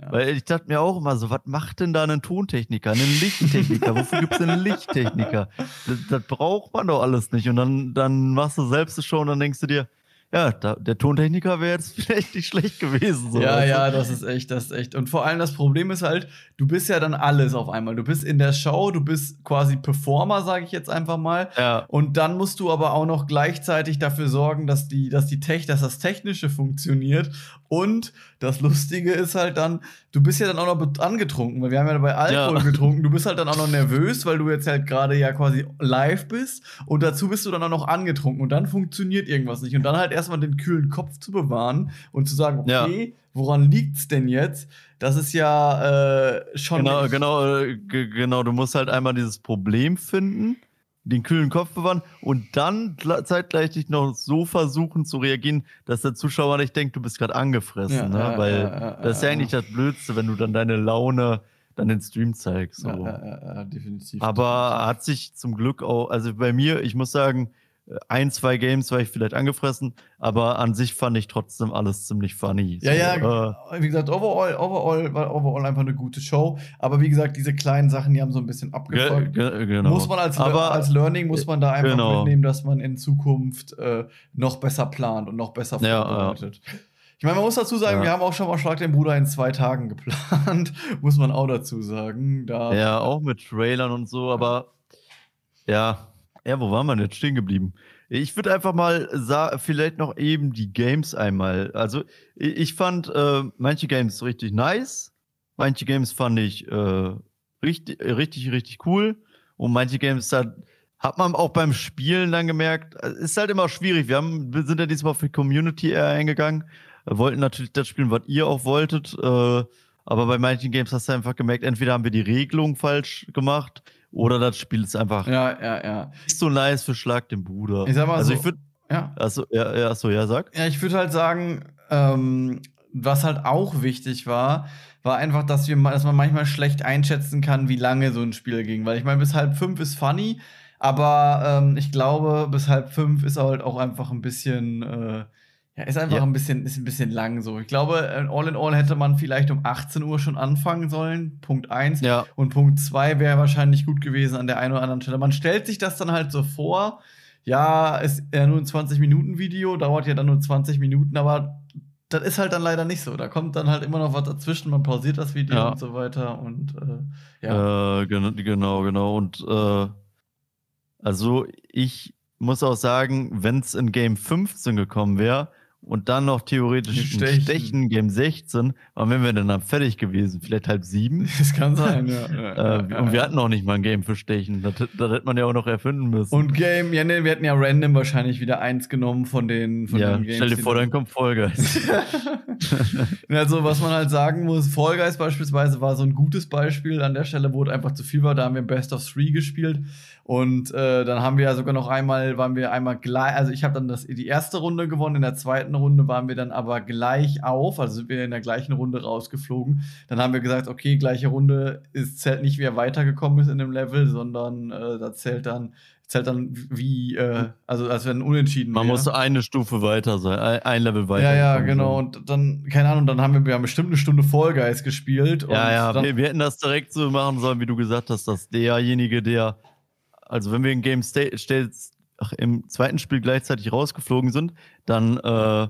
ja. Weil ich dachte mir auch immer so, was macht denn da ein Tontechniker, ein Lichttechniker? Wofür gibt es einen Lichttechniker? Das, das braucht man doch alles nicht. Und dann, dann machst du selbst eine Show und dann denkst du dir, ja, da, der Tontechniker wäre jetzt *laughs* vielleicht nicht schlecht gewesen. So. ja, ja, das ist echt, das ist echt. Und vor allem das Problem ist halt, du bist ja dann alles auf einmal. Du bist in der Show, du bist quasi Performer, sage ich jetzt einfach mal. Ja, Und dann musst du aber auch noch gleichzeitig dafür sorgen, dass die, dass die Tech, dass das Technische funktioniert. Und das Lustige ist halt dann, du bist ja dann auch noch angetrunken, weil wir haben ja bei Alkohol Ja. getrunken. Du bist halt dann auch noch nervös, weil du jetzt halt gerade ja quasi live bist. Und dazu bist du dann auch noch angetrunken. Und dann funktioniert irgendwas nicht. Und dann halt erstmal den kühlen Kopf zu bewahren und zu sagen, Ja. okay, woran liegt's denn jetzt? Das ist ja äh, schon. genau, genau, äh, ge- genau. Du musst halt einmal dieses Problem finden, den kühlen Kopf bewahren und dann zeitgleich noch so versuchen zu reagieren, dass der Zuschauer nicht denkt, du bist gerade angefressen. Ja, ne? ja, Weil ja, ja, das ist ja ja, eigentlich das Blödste, wenn du dann deine Laune dann den Stream zeigst. So. Ja, ja, ja, ja, definitiv. Aber hat sich zum Glück auch, also bei mir, ich muss sagen, ein, zwei Games war ich vielleicht angefressen, aber an sich fand ich trotzdem alles ziemlich funny. Ja, So, ja, äh, wie gesagt, overall, overall war overall einfach eine gute Show. Aber wie gesagt, diese kleinen Sachen, die haben so ein bisschen ge abgefolgt. ge genau. Muss man als, aber, als Learning, muss man da einfach genau. mitnehmen, dass man in Zukunft äh, noch besser plant und noch besser Ja, vorbereitet. Ich meine, man muss dazu sagen, Ja. wir haben auch schon mal Schlag den Bruder in zwei Tagen geplant. *laughs* muss man auch dazu sagen. Da, Ja, auch mit Trailern und so, aber ja, ja, wo waren wir denn jetzt stehen geblieben? Ich würde einfach mal vielleicht noch eben die Games einmal. Also, ich, fand äh, manche Games richtig nice, manche Games fand ich äh, richtig, richtig, richtig cool und manche Games da hat man auch beim Spielen dann gemerkt, äh, ist halt immer schwierig. Wir, haben, wir sind ja diesmal für Community eher eingegangen, äh, wollten natürlich das spielen, was ihr auch wolltet. Äh, aber bei manchen Games hast du einfach gemerkt, entweder haben wir die Regelung falsch gemacht oder das Spiel ist einfach ja, ja, ja. nicht so nice für Schlag den Bruder. Ich sag mal also so- ich würde, ja. achso, ja, ja, achso, ja, sag. Ja, ich würde halt sagen, ähm, was halt auch wichtig war, war einfach, dass, wir, dass man manchmal schlecht einschätzen kann, wie lange so ein Spiel ging. Weil ich meine, bis halb fünf ist funny, aber ähm, ich glaube, bis halb fünf ist halt auch einfach ein bisschen, äh, ja, ist einfach Ja. ein bisschen, ist ein bisschen lang so. Ich glaube, äh, all in all hätte man vielleicht um 18 Uhr schon anfangen sollen. Punkt eins. Ja, Und Punkt zwei wäre wahrscheinlich gut gewesen an der einen oder anderen Stelle. Man stellt sich das dann halt so vor, ja, ist ja nur ein 20-Minuten-Video, dauert ja dann nur 20 Minuten, aber das ist halt dann leider nicht so. Da kommt dann halt immer noch was dazwischen, man pausiert das Video Ja. und so weiter und äh, ja. Äh, gen genau, genau. Und äh, also ich muss auch sagen, wenn es in Game 15 gekommen wäre und dann noch theoretisch ein Stechen. Stechen. Game 16, wann wären wir denn dann fertig gewesen? Vielleicht halb sieben? *laughs* Das kann sein, ja. *laughs* ja, Äh, ja, und wir ja. hatten noch nicht mal ein Game für Stechen. Das, das hätte man ja auch noch erfinden müssen. Und Game, ja, nee, wir hätten ja random wahrscheinlich wieder eins genommen von den, von ja, den Games. stell dir vor, dann- kommt Vollgeist. *laughs* also, was man halt sagen muss, Fall Guys beispielsweise war so ein gutes Beispiel an der Stelle, wo es einfach zu viel war. Da haben wir Best of Three gespielt. Und äh, dann haben wir ja sogar noch einmal, waren wir einmal gleich, also ich habe dann das, die erste Runde gewonnen, in der zweiten Runde waren wir dann aber gleich auf, also sind wir in der gleichen Runde rausgeflogen. Dann haben wir gesagt, okay, gleiche Runde, es zählt nicht, wer weitergekommen ist in dem Level, sondern äh, da zählt dann, zählt dann wie, äh, also als wenn unentschieden Man wäre. muss eine Stufe weiter sein, ein, ein Level weiter. Ja, ja, genau. Und dann, keine Ahnung, dann haben wir, wir haben bestimmt eine Stunde Fall Guys gespielt. Ja, ja, wir, wir hätten das direkt so machen sollen, wie du gesagt hast, dass derjenige, der, also wenn wir in Game Sta State ach, im zweiten Spiel gleichzeitig rausgeflogen sind, dann äh,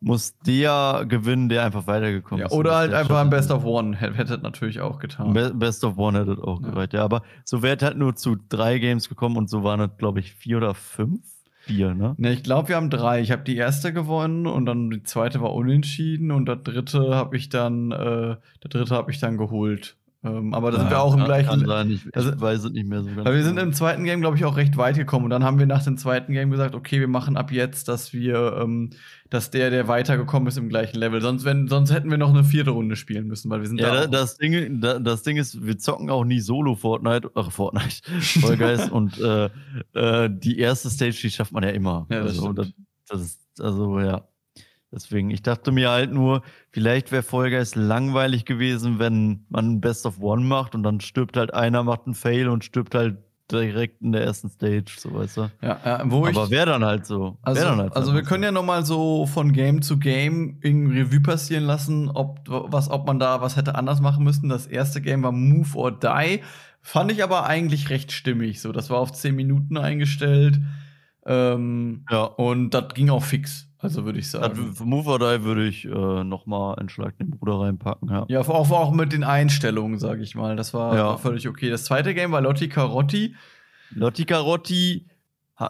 muss der gewinnen, der einfach weitergekommen ja, ist. oder halt der einfach ein Best of One. Hätte natürlich auch getan. Be Best of One hätte auch Ja. gereicht, ja. Aber so wäre es halt nur zu drei Games gekommen und so waren es, glaube ich, vier oder fünf. Vier, ne? Ne, ich glaube, wir haben drei. Ich habe die erste gewonnen und dann die zweite war unentschieden und das dritte habe ich dann, äh, der dritte habe ich dann geholt. Ähm, aber da sind wir auch im gleichen. Sein, ich, Also- ich weiß es nicht mehr so ganz wir sind genau. im zweiten Game, glaube ich, auch recht weit gekommen. Und dann haben wir nach dem zweiten Game gesagt, okay, wir machen ab jetzt, dass wir, ähm, dass der, der weitergekommen ist, im gleichen Level. Sonst, wenn, sonst hätten wir noch eine vierte Runde spielen müssen, weil wir sind Ja, da. das, Ding, da, das Ding ist, wir zocken auch nie solo Fortnite, ach Fortnite, *laughs* Guys und äh, äh, die erste Stage, die schafft man ja immer. Ja, das also, das, das ist, also ja. Deswegen, ich dachte mir halt nur, vielleicht wäre Guys langweilig gewesen, wenn man Best of One macht und dann stirbt halt einer, macht einen Fail und stirbt halt direkt in der ersten Stage, so weißt du. Ja, ja wo Aber wäre dann halt so. Also, halt also wir können ja noch mal so von Game zu Game in Revue passieren lassen, ob, was, ob man da was hätte anders machen müssen. Das erste Game war Move or Die. Fand ich aber eigentlich recht stimmig. So, das war auf 10 Minuten eingestellt. Ähm, ja. Und das ging auch fix. Also würde ich sagen. Für Move or Die würde ich äh, noch mal einen Schlag den Bruder reinpacken, ja. Ja, auch, auch mit den Einstellungen, sage ich mal. Das war, ja. war, völlig okay. Das zweite Game war Lotti Carotti. Lotti Carotti,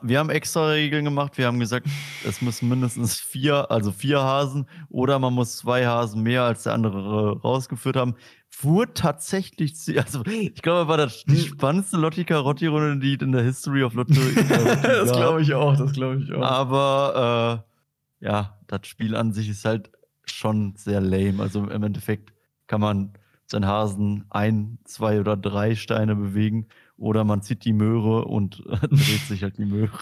wir haben extra Regeln gemacht. Wir haben gesagt, *laughs* es müssen mindestens vier, also vier Hasen oder man muss zwei Hasen mehr als der andere rausgeführt haben. Wurde tatsächlich, also ich glaube, war das die hm. spannendste Lotti Carotti-Runde, die in der History of Lotto. *laughs* das glaube ich auch, das glaube ich auch. Aber äh, ja, das Spiel an sich ist halt schon sehr lame. Also im Endeffekt kann man seinen Hasen ein, zwei oder drei Steine bewegen oder man zieht die Möhre und *laughs* dreht sich halt die Möhre.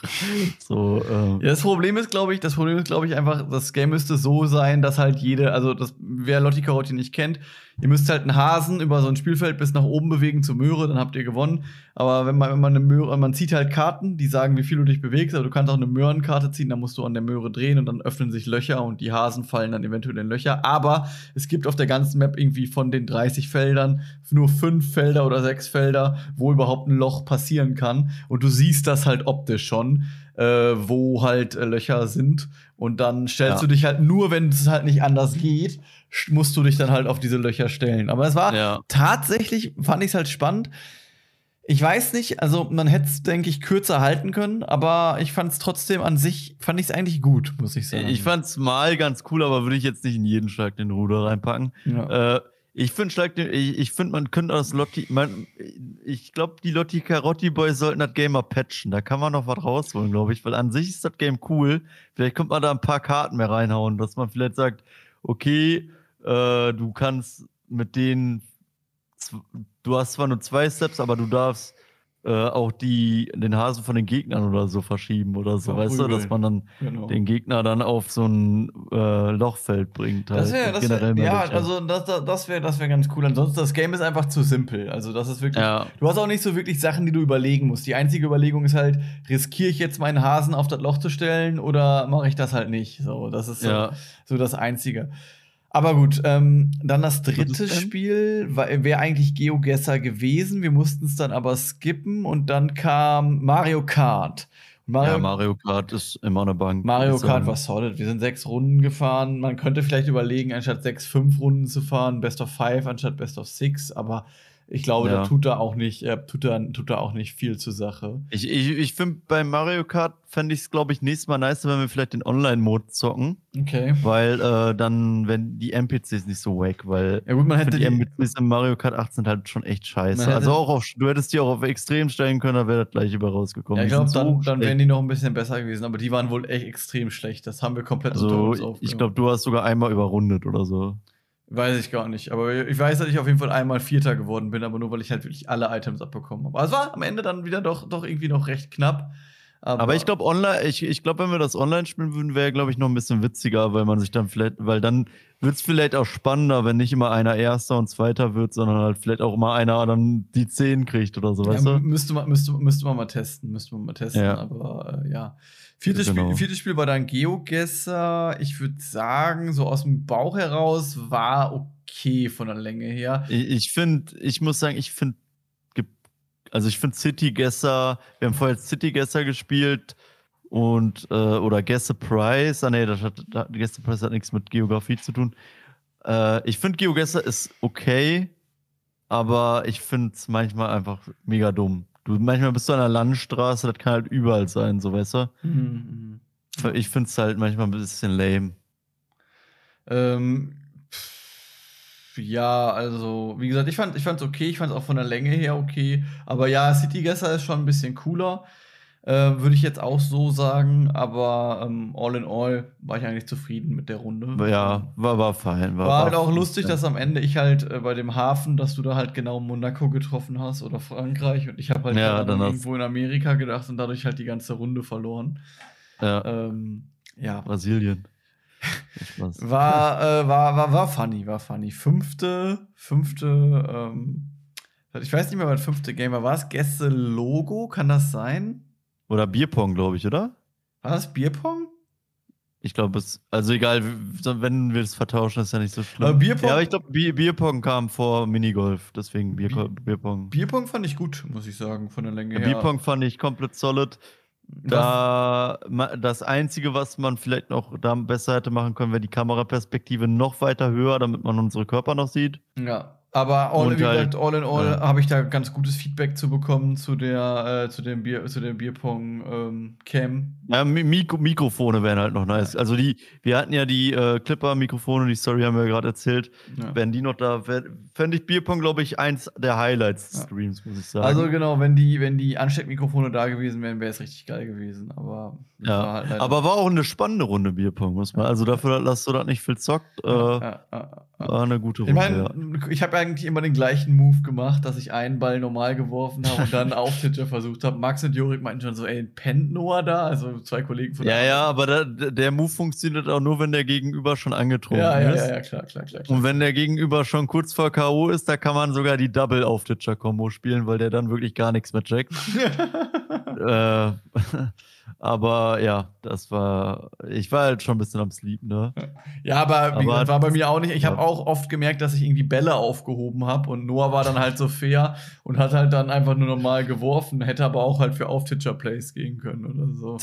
so, ähm. Ja, das Problem ist, glaube ich, das Problem ist, glaube ich, einfach, das Game müsste so sein, dass halt jede, also das, wer Lotti Carotti nicht kennt, ihr müsst halt einen Hasen über so ein Spielfeld bis nach oben bewegen zur Möhre, dann habt ihr gewonnen. Aber wenn man, wenn man eine Möhre, man zieht halt Karten, die sagen, wie viel du dich bewegst, aber du kannst auch eine Möhrenkarte ziehen, dann musst du an der Möhre drehen und dann öffnen sich Löcher und die Hasen fallen dann eventuell in Löcher. Aber es gibt auf der ganzen Map irgendwie von den 30 Feldern nur fünf Felder oder sechs Felder, wo überhaupt ein Loch passieren kann. Und du siehst das halt optisch schon, äh, wo halt äh, Löcher sind. Und dann stellst ja. du dich halt nur, wenn es halt nicht anders geht, musst du dich dann halt auf diese Löcher stellen. Aber es war ja. tatsächlich, fand ich es halt spannend. Ich weiß nicht, also man hätte es, denke ich, kürzer halten können, aber ich fand es trotzdem an sich, fand ich es eigentlich gut, muss ich sagen. Ich fand es mal ganz cool, aber würde ich jetzt nicht in jeden Schlag den Ruder reinpacken. Ja. Äh, ich finde, ich, ich finde, man könnte das Lotti, man, ich glaube, die Lotti Carotti Boys sollten das Game mal patchen. Da kann man noch was rausholen, glaube ich, weil an sich ist das Game cool. Vielleicht könnte man da ein paar Karten mehr reinhauen, dass man vielleicht sagt, okay, äh, du kannst mit denen, du hast zwar nur zwei Steps, aber du darfst äh, auch die, den Hasen von den Gegnern oder so verschieben oder so, weißt du, dass man dann genau. den Gegner dann auf so ein äh, Lochfeld bringt. Halt. Das wäre, das wär, ja, also das, das wäre das wär ganz cool. Ansonsten, das Game ist einfach zu simpel. Also, das ist wirklich. Ja. Du hast auch nicht so wirklich Sachen, die du überlegen musst. Die einzige Überlegung ist halt, riskiere ich jetzt meinen Hasen auf das Loch zu stellen oder mache ich das halt nicht? So, das ist so, ja. so das Einzige. Aber gut, ähm, dann das dritte Spiel wäre eigentlich GeoGuessr gewesen. Wir mussten es dann aber skippen und dann kam Mario Kart. Mario, ja, Mario Kart ist immer eine Bank. Mario Kart war solid. Wir sind sechs Runden gefahren. Man könnte vielleicht überlegen, anstatt sechs, fünf Runden zu fahren, Best of Five anstatt Best of Six, aber ich glaube, ja. da tut er auch nicht, äh, tut er, tut er auch nicht viel zur Sache. Ich, ich, ich finde, bei Mario Kart fände ich es, glaube ich, nächstes Mal nice, wenn wir vielleicht den Online-Mode zocken. Okay. Weil äh, dann, wenn die NPCs nicht so wack, weil ja, gut, man hätte die NPCs im Mario Kart 8 sind halt schon echt scheiße. Also auch auf, du hättest die auch auf extrem stellen können, da wäre das gleich über rausgekommen. Ja, ich glaube, dann, so dann wären die noch ein bisschen besser gewesen, aber die waren wohl echt extrem schlecht. Das haben wir komplett also, Ich glaube, du hast sogar einmal überrundet oder so. Weiß ich gar nicht. Aber ich weiß, dass ich auf jeden Fall einmal Vierter geworden bin, aber nur weil ich halt wirklich alle Items abbekommen habe. Aber es war am Ende dann wieder doch, doch irgendwie noch recht knapp. Aber, aber ich glaube, online, ich, ich glaube, wenn wir das online spielen würden, wäre, glaube ich, noch ein bisschen witziger, weil man sich dann vielleicht, weil dann wird es vielleicht auch spannender, wenn nicht immer einer Erster und Zweiter wird, sondern halt vielleicht auch immer einer dann die Zehn kriegt oder so, ja, weißt du? Müsste man, müsste, müsste man mal testen, müsste man mal testen, ja. aber äh, ja. Viertes, genau. Spiel, viertes Spiel war dann GeoGuessr. Ich würde sagen, so aus dem Bauch heraus war okay von der Länge her. Ich, ich finde, ich muss sagen, ich finde, also ich finde City Guesser, wir haben vorher City Guesser gespielt und äh, oder Guess Price. Ah nee, das hat, das, Guess Price hat nichts mit Geografie zu tun. Äh, ich finde GeoGuessr ist okay, aber ich finde es manchmal einfach mega dumm. Du, manchmal bist du an der Landstraße, das kann halt überall sein, so weißt du? Mhm. mhm. Ich finde es halt manchmal ein bisschen lame. Ähm, ja, also, wie gesagt, ich fand es okay, ich fand es auch von der Länge her okay. Aber ja, City Guesser ist schon ein bisschen cooler. Äh, Würde ich jetzt auch so sagen, aber ähm, all in all war ich eigentlich zufrieden mit der Runde. Ja, war, war fein. War, war halt auch lustig, dass am Ende ich halt äh, bei dem Hafen, dass du da halt genau Monaco getroffen hast oder Frankreich und ich habe halt ja, dann irgendwo in Amerika gedacht und dadurch halt die ganze Runde verloren. Ja. Ähm, ja. Brasilien. War, äh, war, war, war funny, war funny. Fünfte, fünfte, ähm, ich weiß nicht mehr, was fünfte Game war. War es Gäste Logo? Kann das sein? Oder Bierpong, glaube ich, oder? War das Bierpong? Ich glaube, es, also egal, wenn wir es vertauschen, ist ja nicht so schlimm. Aber Bierpong, ja, aber ich glaube, Bier, Bierpong kam vor Minigolf, deswegen Bier, Bierpong. Bierpong fand ich gut, muss ich sagen, von der Länge ja, her. Bierpong fand ich komplett solid. Da, das Einzige, was man vielleicht noch da besser hätte machen können, wäre die Kameraperspektive noch weiter höher, damit man unsere Körper noch sieht. Ja. Aber all, halt, gesagt, all in all ja. habe ich da ganz gutes Feedback zu bekommen zu der, äh, zu dem Bier, zu dem Bierpong ähm, Cam. Ja, Mik Mikrofone wären halt noch nice. Also die, wir hatten ja die äh, Clipper-Mikrofone, die Story haben wir ja gerade erzählt. Ja. Wenn die noch da, fände ich Bierpong, glaube ich, eins der Highlights des Streams, muss ich sagen. Also genau, wenn die, wenn die Ansteckmikrofone da gewesen wären, wäre es richtig geil gewesen. Aber ja, war halt aber war auch eine spannende Runde Bierpong, muss man. Also dafür, dass du da nicht viel zockt, äh, war eine gute Runde. Ich meine, ich habe eigentlich immer den gleichen Move gemacht, dass ich einen Ball normal geworfen habe und dann einen Auftitscher versucht habe. Max und Jorik meinten schon so, ey, pennt Noah da? Also zwei Kollegen von Ja, ja, aber da, der Move funktioniert auch nur, wenn der Gegenüber schon angetrunken ja, ja, ist. Ja, ja, klar, klar, klar, klar. Und wenn der Gegenüber schon kurz vor K.O. ist, da kann man sogar die Double-Auftitscher-Kombo spielen, weil der dann wirklich gar nichts mehr checkt. *laughs* äh, *laughs* aber ja, das war, ich war halt schon ein bisschen am Sleep, ne? Ja, aber, aber gesagt, war bei mir auch nicht. Ich habe auch oft gemerkt, dass ich irgendwie Bälle aufgehoben habe und Noah war dann halt so fair und hat halt dann einfach nur normal geworfen, hätte aber auch halt für Auftitscher-Plays gehen können oder so.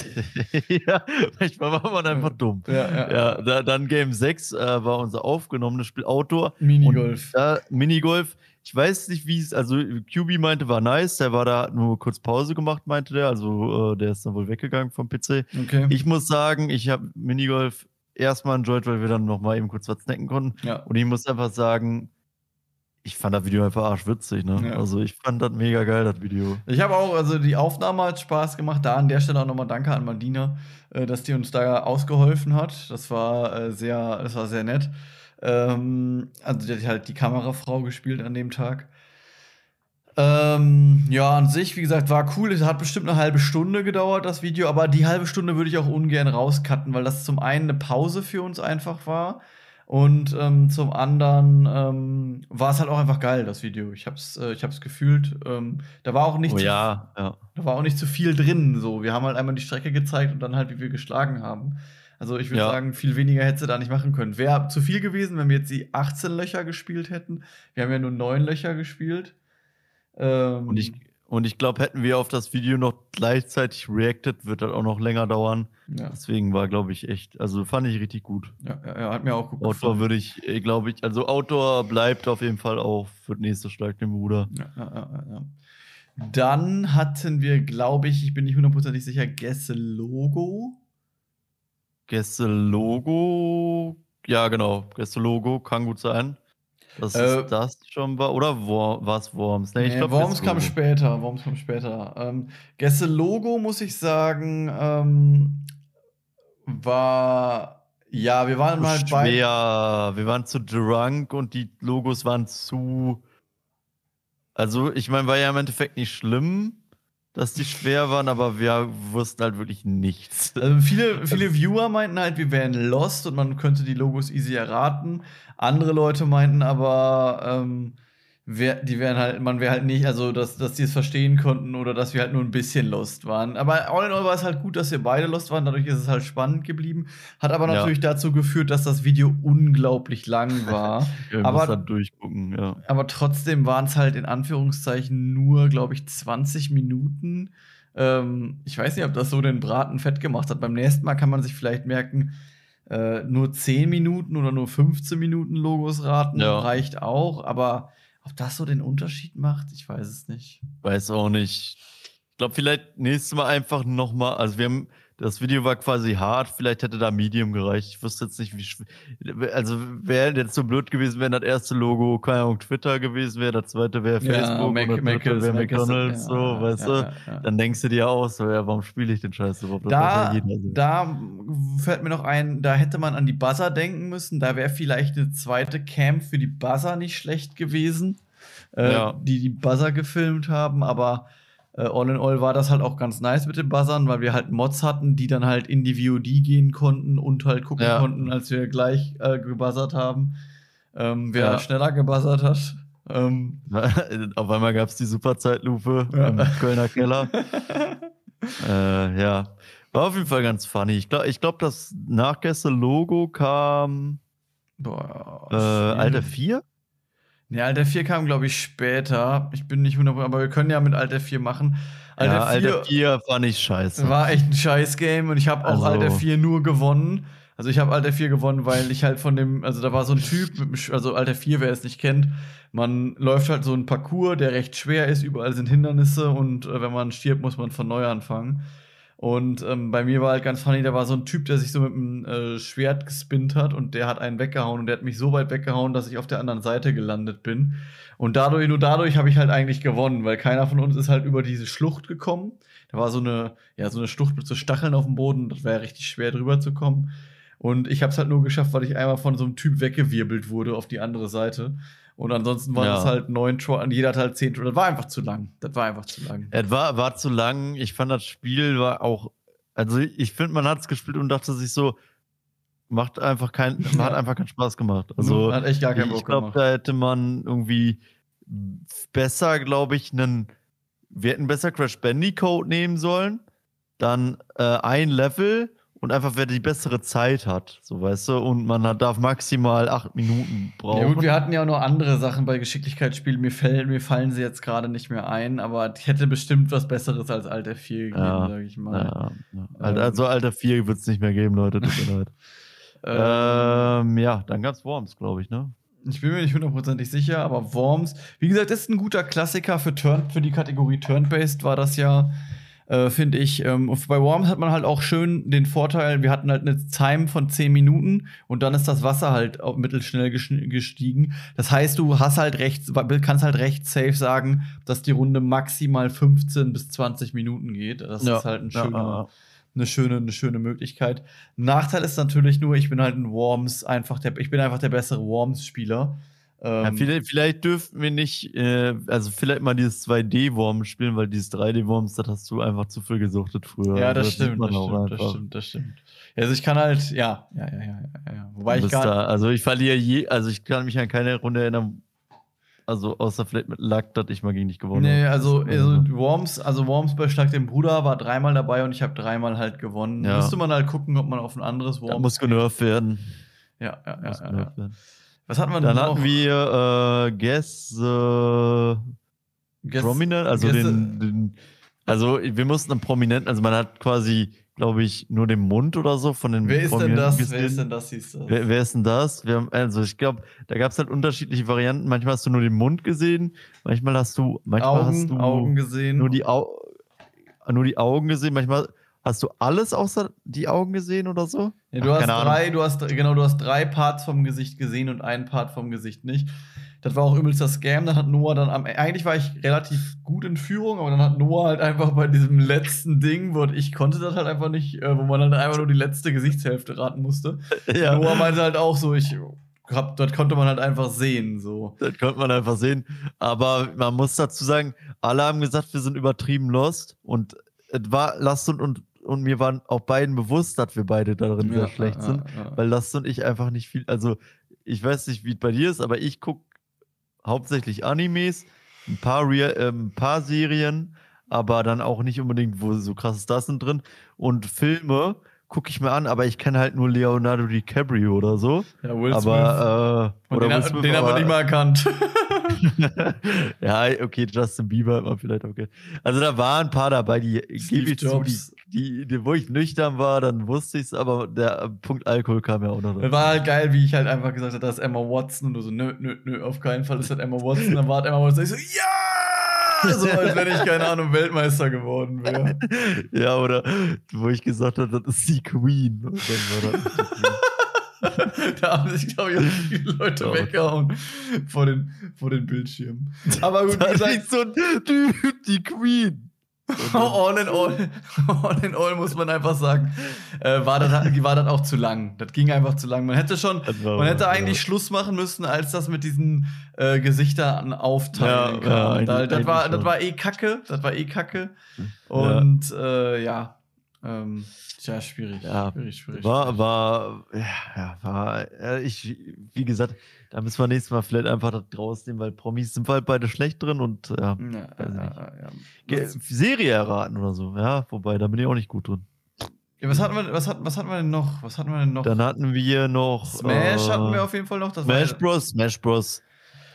*laughs* ja, manchmal war man einfach dumm. Ja, ja. ja da, dann Game 6 äh, war unser aufgenommenes Spiel Outdoor. Minigolf. Und, äh, Minigolf ich weiß nicht, wie es, also QB meinte, war nice, der war da, nur kurz Pause gemacht, meinte der, also äh, der ist dann wohl weggegangen vom PC. Okay. Ich muss sagen, ich habe Minigolf erstmal enjoyed, weil wir dann nochmal eben kurz was snacken konnten. Ja. Und ich muss einfach sagen, ich fand das Video einfach arschwitzig, ne? Ja. Also ich fand das mega geil, das Video. Ich habe auch, also die Aufnahme hat Spaß gemacht. Da an der Stelle auch nochmal Danke an Madina, äh, dass die uns da ausgeholfen hat. Das war äh, sehr, das war sehr nett. Ähm, also die hat halt die Kamerafrau gespielt an dem Tag. Ähm, ja, an sich, wie gesagt, war cool. Es hat bestimmt eine halbe Stunde gedauert, das Video, aber die halbe Stunde würde ich auch ungern rauscutten, weil das zum einen eine Pause für uns einfach war. Und ähm, zum anderen ähm, war es halt auch einfach geil, das Video. Ich hab's, äh, ich hab's gefühlt. Ähm, da war auch nicht, oh, zu, ja, ja. da war auch nicht zu viel drin. So, wir haben halt einmal die Strecke gezeigt und dann halt, wie wir geschlagen haben. Also ich würde ja. sagen, viel weniger hätte sie da nicht machen können. Wäre zu viel gewesen, wenn wir jetzt die 18 Löcher gespielt hätten. Wir haben ja nur 9 Löcher gespielt. Ähm, und ich, und ich glaube, hätten wir auf das Video noch gleichzeitig reacted, wird das auch noch länger dauern. Ja. Deswegen war, glaube ich, echt, also fand ich richtig gut. Ja, ja, hat mir auch gut Outdoor würde ich, äh, glaube ich, also Outdoor bleibt auf jeden Fall auch für das nächste Schlag den Bruder. Ja. Dann hatten wir, glaube ich, ich bin nicht hundertprozentig sicher, Gäste Logo. Gäste-Logo. Ja, genau. Gäste-Logo kann gut sein. Das äh, das schon war. Oder war es Worms? Nee, ich nee, Worms kam später. Worms kam später. Ähm, Gäste-Logo, muss ich sagen, ähm, war. Ja, wir waren mal bei. Ja, wir waren zu drunk und die Logos waren zu. Also, ich meine, war ja im Endeffekt nicht schlimm dass die schwer waren, aber wir wussten halt wirklich nichts. Also viele, viele Viewer meinten halt, wir wären lost und man könnte die Logos easy erraten. Andere Leute meinten aber, ähm, wär, die wären halt, man wäre halt nicht, also dass, dass die es verstehen konnten oder dass wir halt nur ein bisschen lost waren. Aber all in all war es halt gut, dass wir beide lost waren, dadurch ist es halt spannend geblieben. Hat aber natürlich ja. dazu geführt, dass das Video unglaublich lang *laughs* war. ja, aber, dann durchgucken, ja. aber trotzdem waren es halt in Anführungszeichen nur, glaube ich, 20 Minuten. Ähm, ich weiß nicht, ob das so den Braten fett gemacht hat. Beim nächsten Mal kann man sich vielleicht merken, äh, nur 10 Minuten oder nur 15 Minuten Logos raten ja. reicht auch, aber ob das so den Unterschied macht, ich weiß es nicht. Weiß auch nicht. Ich glaube, vielleicht nächstes Mal einfach nochmal, also wir haben das Video war quasi hart, vielleicht hätte da Medium gereicht. Ich wusste jetzt nicht, wie schwer. Also wäre jetzt so blöd gewesen, wenn das erste Logo, keine Ahnung, Twitter gewesen wäre, das zweite wäre Facebook ja, Mac, und dritte wäre McDonalds, so, ja, weißt ja, du? Dann denkst du dir auch so, ja, warum spiele ich den Scheiß überhaupt? Da, da fällt mir noch ein, da hätte man an die Buzzer denken müssen. Da wäre vielleicht eine zweite Cam für die Buzzer nicht schlecht gewesen, äh, die die Buzzer gefilmt haben, aber äh, all in all war das halt auch ganz nice mit dem Buzzern, weil wir halt Mods hatten, die dann halt in die VOD gehen konnten und halt gucken Ja. konnten, als wir gleich äh, gebuzzert haben. Ähm, wer Ja. schneller gebuzzert hat. Ähm, *laughs* Auf einmal gab es die Superzeitlupe Ja. im Kölner Keller. *laughs* äh, ja. War auf jeden Fall ganz funny. Ich glaube, ich glaub, das Nachgäste-Logo kam boah, äh. Alter 4? Nee, Alter 4 kam, glaube ich, später. Ich bin nicht 100%, aber wir können ja mit Alter 4 machen. Alter, ja, 4 Alter 4 fand ich scheiße. war echt ein scheiß Game und ich habe auch Also- Alter 4 nur gewonnen. Also ich habe Alter 4 gewonnen, weil ich halt von dem, also da war so ein Typ, also Alter 4, wer es nicht kennt, man läuft halt so einen Parcours, der recht schwer ist, überall sind Hindernisse und äh, wenn man stirbt, muss man von neu anfangen. Und ähm, bei mir war halt ganz funny, da war so ein Typ, der sich so mit einem äh, Schwert gespinnt hat und der hat einen weggehauen und der hat mich so weit weggehauen, dass ich auf der anderen Seite gelandet bin. Und dadurch, nur dadurch habe ich halt eigentlich gewonnen, weil keiner von uns ist halt über diese Schlucht gekommen. Da war so eine, ja, so eine Schlucht mit so Stacheln auf dem Boden, das wäre richtig schwer drüber zu kommen. Und ich habe es halt nur geschafft, weil ich einmal von so einem Typ weggewirbelt wurde auf die andere Seite. Und ansonsten waren Ja. es halt neun und jeder hat halt zehn Try. Das war einfach zu lang. Das war einfach zu lang. Es war, war zu lang. Ich fand das Spiel war auch. Also ich finde, man hat es gespielt und dachte sich so, macht einfach kein, Ja. *laughs* hat einfach keinen Spaß gemacht. Also hat echt gar keinen ich Bock glaube, gemacht. da hätte man irgendwie besser, glaube ich, einen. Wir hätten besser Crash Bandicoot nehmen sollen, dann äh, ein Level und einfach wer die bessere Zeit hat, so weißt du, und man hat, darf maximal acht Minuten brauchen. Ja gut, wir hatten ja auch noch andere Sachen bei Geschicklichkeitsspielen. Mir, fällen- mir fallen sie jetzt gerade nicht mehr ein, aber ich hätte bestimmt was Besseres als Alter 4 gegeben, Ja, sage ich mal. ja, ja. Ähm. Also Alter 4 wird es nicht mehr geben, Leute. Tut mir leid. *laughs* Ähm, Ähm, ja, dann gab's Worms, glaube ich, ne? Ich bin mir nicht hundertprozentig sicher, aber Worms, wie gesagt, ist ein guter Klassiker für Turn, für die Kategorie Turn-Based war das ja, äh, finde ich. Ähm, bei Worms hat man halt auch schön den Vorteil, wir hatten halt eine Time von 10 Minuten und dann ist das Wasser halt mittelschnell gestiegen. Das heißt, du hast halt recht, kannst halt recht safe sagen, dass die Runde maximal 15 bis 20 Minuten geht. Das ist halt ein schöner, eine schöne, eine schöne Möglichkeit. Nachteil ist natürlich nur, ich bin halt ein Worms, einfach der, ich bin einfach der bessere Worms-Spieler. Ja, Ähm, vielleicht, vielleicht dürfen wir nicht, äh, also vielleicht mal dieses 2D-Worms spielen, weil dieses 3D-Worms, das hast du einfach zu viel gesuchtet früher. ja, das sieht stimmt, das stimmt, das stimmt, das stimmt. Also ich kann halt, ja, ja, ja, ja, ja. Wobei ich gar da, also ich verliere je, also ich kann mich an keine Runde erinnern, also außer vielleicht mit Luck, dass ich mal gegen dich gewonnen Nee, habe. also, Das also Worms, also Worms bei Schlag den Bruder war dreimal dabei und ich habe dreimal halt gewonnen. Ja. Müsste man halt gucken, ob man auf ein anderes so. Da Worms. muss genervt werden. ja, ja, ja, ja, ja. Was hatten wir Dann noch? hatten wir äh, Guess äh, Guess- Prominent, also Guess- den, den, also wir mussten einen Prominenten, also man hat quasi, glaube ich, nur den Mund oder so von den Wer ist denn Prominenten das? gesehen. Wer ist denn das? Hieß das? Wer, wer ist denn das? Wir haben, also ich glaube, da gab es halt unterschiedliche Varianten. Manchmal hast du nur den Mund gesehen, manchmal hast du, manchmal hast du Augen, Augen gesehen. nur die Au nur die Augen gesehen, manchmal hast du alles außer die Augen gesehen oder so. Ja, du Ach, hast keine Ahnung. drei, du hast genau, du hast drei Parts vom Gesicht gesehen und einen Part vom Gesicht nicht. Das war auch übelster Scam. Dann hat Noah dann am eigentlich war ich relativ gut in Führung, aber dann hat Noah halt einfach bei diesem letzten Ding, wo ich konnte das halt einfach nicht, äh, wo man halt einfach nur die letzte Gesichtshälfte raten musste. *laughs* Ja, Noah meinte halt auch so, ich hab, das konnte man halt einfach sehen, so. das konnte man einfach sehen. Aber man muss dazu sagen, alle haben gesagt, wir sind übertrieben lost. Und es war Last und, und, und mir waren auch beiden bewusst, dass wir beide darin sehr schlecht sind. ja. Weil Last und ich einfach nicht viel, also ich weiß nicht, wie es bei dir ist, aber ich gucke hauptsächlich Animes, ein paar, Rea äh, ein paar Serien, aber dann auch nicht unbedingt, wo so krasse Stars sind drin. Und Filme gucke ich mir an, aber ich kenne halt nur Leonardo DiCaprio oder so. ja, Will Smith. aber äh, Und oder den, Will hat- Smith, den haben wir nicht mal erkannt. *laughs* ja, okay, Justin Bieber hat man vielleicht okay. Also da waren ein paar dabei, die gebe ich zu, die. Die, die, wo ich nüchtern war, dann wusste ich es, aber der Punkt Alkohol kam ja auch noch. War halt geil, wie ich halt einfach gesagt habe, das ist Emma Watson und du so, nö, nö, nö, auf keinen Fall ist das Emma Watson. Dann war Emma Watson. Ich so, ja! So als wenn ich, keine Ahnung, Weltmeister geworden wäre. *laughs* Ja, oder wo ich gesagt habe, das ist die Queen. Und dann war das *laughs* da haben sich, glaube ich, auch viele Leute Ja. weggehauen vor den, vor den Bildschirmen. Aber gut, Da gesagt, so die Queen. *laughs* all in all, *laughs* all in all muss man einfach sagen, äh, war, das, war das auch zu lang. Das ging einfach zu lang. Man hätte schon, man hätte eigentlich ja. Schluss machen müssen, als das mit diesen äh, Gesichtern aufteilen ja, ja, da, das, war, das war eh Kacke. Das war eh Kacke. Und ja, äh, ja ähm, Tja, schwierig. Ja, schwierig, schwierig. War, war, ja, war, ich, wie gesagt, da müssen wir nächstes Mal vielleicht einfach das rausnehmen, weil Promis sind halt beide schlecht drin und ja, ja, ja, ja. Serie erraten oder so, ja, wobei, da bin ich auch nicht gut drin. Was hatten wir, was hatten, was hatten wir denn noch? Was hatten wir denn noch? Dann hatten wir noch. Smash äh, hatten wir auf jeden Fall noch. Das Smash Bros. Smash Bros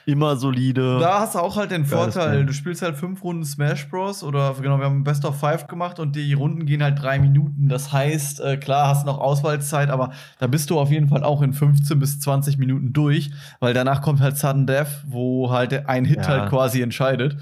immer solide. Da hast du auch halt den Vorteil, du spielst halt fünf Runden Smash Bros. oder genau, wir haben Best of Five gemacht und die Runden gehen halt drei Minuten. Das heißt, äh, klar, hast noch Auswahlzeit, aber da bist du auf jeden Fall auch in 15 bis 20 Minuten durch, weil danach kommt halt Sudden Death, wo halt ein Hit ja. halt quasi entscheidet.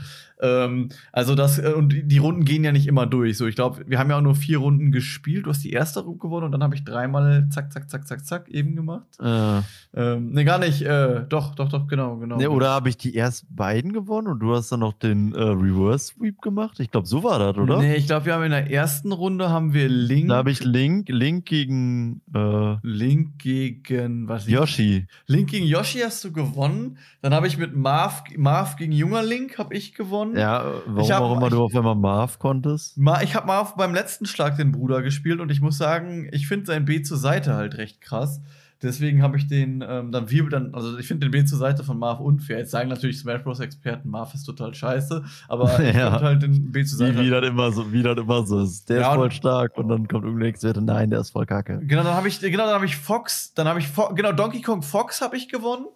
Ähm, also das, äh, und die Runden gehen ja nicht immer durch. So, ich glaube, wir haben ja auch nur vier Runden gespielt. Du hast die erste Runde gewonnen und dann habe ich dreimal zack, zack, zack, zack, zack eben gemacht. Äh. Ähm, ne, gar nicht. Äh, doch, doch, doch, genau, genau. Nee, oder habe ich die erst beiden gewonnen und du hast dann noch den äh, Reverse Sweep gemacht? Ich glaube, so war das, oder? Nee, ich glaube, wir haben in der ersten Runde haben wir Link. Da habe ich Link, Link gegen äh, Link gegen was? Yoshi. Link gegen Yoshi hast du gewonnen. Dann habe ich mit Marv, Marv gegen junger Link habe ich gewonnen. Ja, warum hab, auch immer du auf einmal Marv konntest? Ich habe Marv beim letzten Schlag den Bruder gespielt und ich muss sagen, ich finde sein B zur Seite halt recht krass. Deswegen habe ich den ähm, dann wie dann, also ich finde den B zur Seite von Marv unfair. Jetzt sagen natürlich Smash Bros. Experten, Marv ist total scheiße, aber *laughs* ich ja. halt den B zur Seite. Wie, wie das immer so, wie das immer so ist. Der ja, ist voll stark und dann kommt irgendein Experte, nein, der ist voll kacke. Genau, dann habe ich, genau, dann habe ich Fox, dann habe ich, Fo genau, Donkey Kong Fox habe ich gewonnen.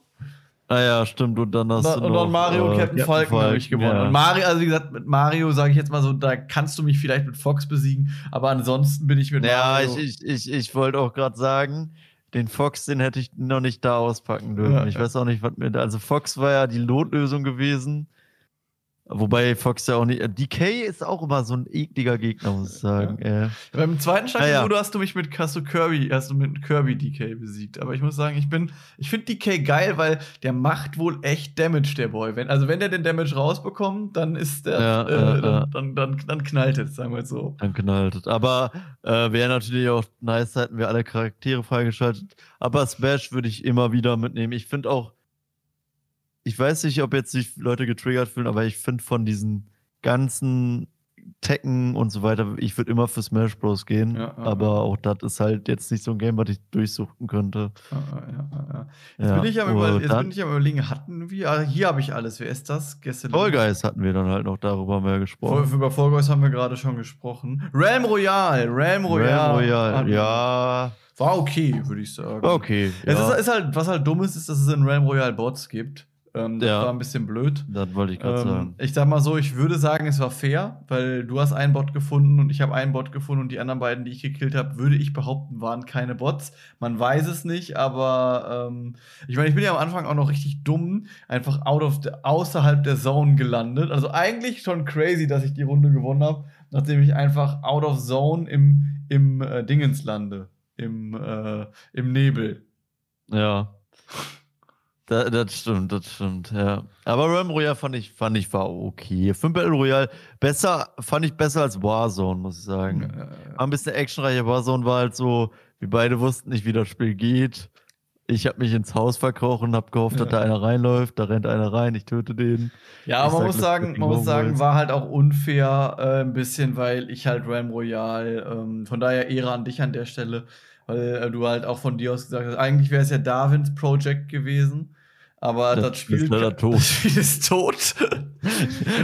Ah ja, stimmt. Und dann hast und, du noch, und Mario äh, Captain, Captain Falcon habe ich gewonnen. Ja. Und Mario, also wie gesagt, mit Mario sage ich jetzt mal so, da kannst du mich vielleicht mit Fox besiegen, aber ansonsten bin ich mit ja, Mario. Ja, ich, ich, ich, ich wollte auch gerade sagen, den Fox, den hätte ich noch nicht da auspacken dürfen. Ja, ich weiß auch nicht, was mir da. Also Fox war ja die Notlösung gewesen. Wobei Fox ja auch nicht. Äh, DK ist auch immer so ein ekliger Gegner, muss ich sagen. Ja. Ja. Beim zweiten Schlag ja, hast du mich mit du Kirby, hast du mit Kirby DK besiegt. Aber ich muss sagen, ich bin, ich finde DK geil, weil der macht wohl echt Damage, der Boy. Wenn, also wenn der den Damage rausbekommt, dann ist der, äh, dann, dann, dann, dann, knallt es, sagen wir so. Dann knallt es. Aber äh, wäre natürlich auch nice, hätten wir alle Charaktere freigeschaltet. Aber Smash würde ich immer wieder mitnehmen. Ich finde auch ich weiß nicht, ob jetzt sich Leute getriggert fühlen, aber ich finde von diesen ganzen Tekken und so weiter, ich würde immer für Smash Bros. gehen, ja, ja, aber ja. auch das ist halt jetzt nicht so ein Game, was ich durchsuchen könnte. Jetzt, bin ich, am über, jetzt bin ich am überlegen, hatten wir, ah, hier habe ich alles, wer ist das? Gestern Fall Guys hatten wir dann halt noch, darüber mehr gesprochen. Vor, über Fall Guys haben wir gerade schon gesprochen. Realm Royale, Realm Royale. Realm Royale, ja. War okay, würde ich sagen. Okay. Es ist, ist, halt, was halt dumm ist, ist, dass es in Realm Royale Bots gibt. Ähm, das ja, war ein bisschen blöd. Das wollte ich gerade ähm, sagen. Ich sag mal so, ich würde sagen, es war fair, weil du hast einen Bot gefunden und ich habe einen Bot gefunden und die anderen beiden, die ich gekillt habe, würde ich behaupten, waren keine Bots. Man weiß es nicht, aber ähm, ich meine, ich bin ja am Anfang auch noch richtig dumm, einfach out of the, außerhalb der Zone gelandet. Also eigentlich schon crazy, dass ich die Runde gewonnen habe, nachdem ich einfach out of Zone im, im äh, Dingens lande. Im, äh, im Nebel. Ja. Da, das stimmt, das stimmt, ja. Aber Realm Royale fand ich, fand ich war okay. Für Battle Royale besser, fand ich besser als Warzone, muss ich sagen. Ja, ja, ja. War ein bisschen actionreicher. Warzone war halt so, wir beide wussten nicht, wie das Spiel geht. Ich habe mich ins Haus verkrochen und habe gehofft, dass da einer reinläuft. Da rennt einer rein, ich töte den. Ja, aber man muss sagen, man muss sagen, war halt auch unfair äh, ein bisschen, weil ich halt Realm Royale, ähm, von daher Ehre an dich an der Stelle, weil äh, du halt auch von dir aus gesagt hast, eigentlich wäre es ja Darwins Project gewesen. Aber das, *laughs* das, Spiel, ist tot. das Spiel ist tot.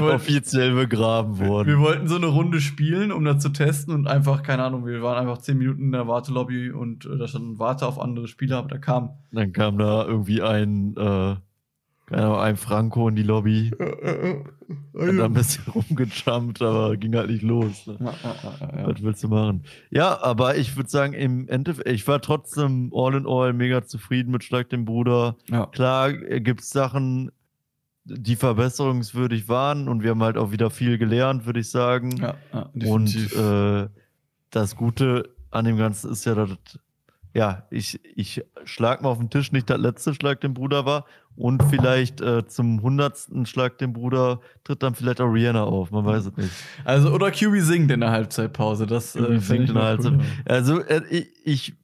Offiziell begraben worden. Wir wollten so eine Runde spielen, um das zu testen und einfach, keine Ahnung, wir waren einfach zehn Minuten in der Wartelobby und äh, da stand Warte auf andere Spieler, aber da kam. Dann kam da irgendwie ein äh, keine Ahnung, ein Franco in die Lobby. Hat da ein bisschen rumgejumpt, aber ging halt nicht los. Ne? Was willst du machen? Ja, aber ich würde sagen, im Endeffekt, ich war trotzdem all in all mega zufrieden mit Schlag dem Bruder. Ja. Klar gibt es Sachen, die verbesserungswürdig waren und wir haben halt auch wieder viel gelernt, würde ich sagen. Ja, ja, und äh, das Gute an dem Ganzen ist ja, dass ja, ich, ich schlag mal auf den Tisch, nicht der letzte Schlag dem Bruder war. Und vielleicht äh, zum hundertsten Schlag den Bruder tritt dann vielleicht auch Rihanna auf, man weiß es nicht. Also, oder QB singt in der Halbzeitpause. Das äh, singt in der Halbzeit. Also, äh, ich, ich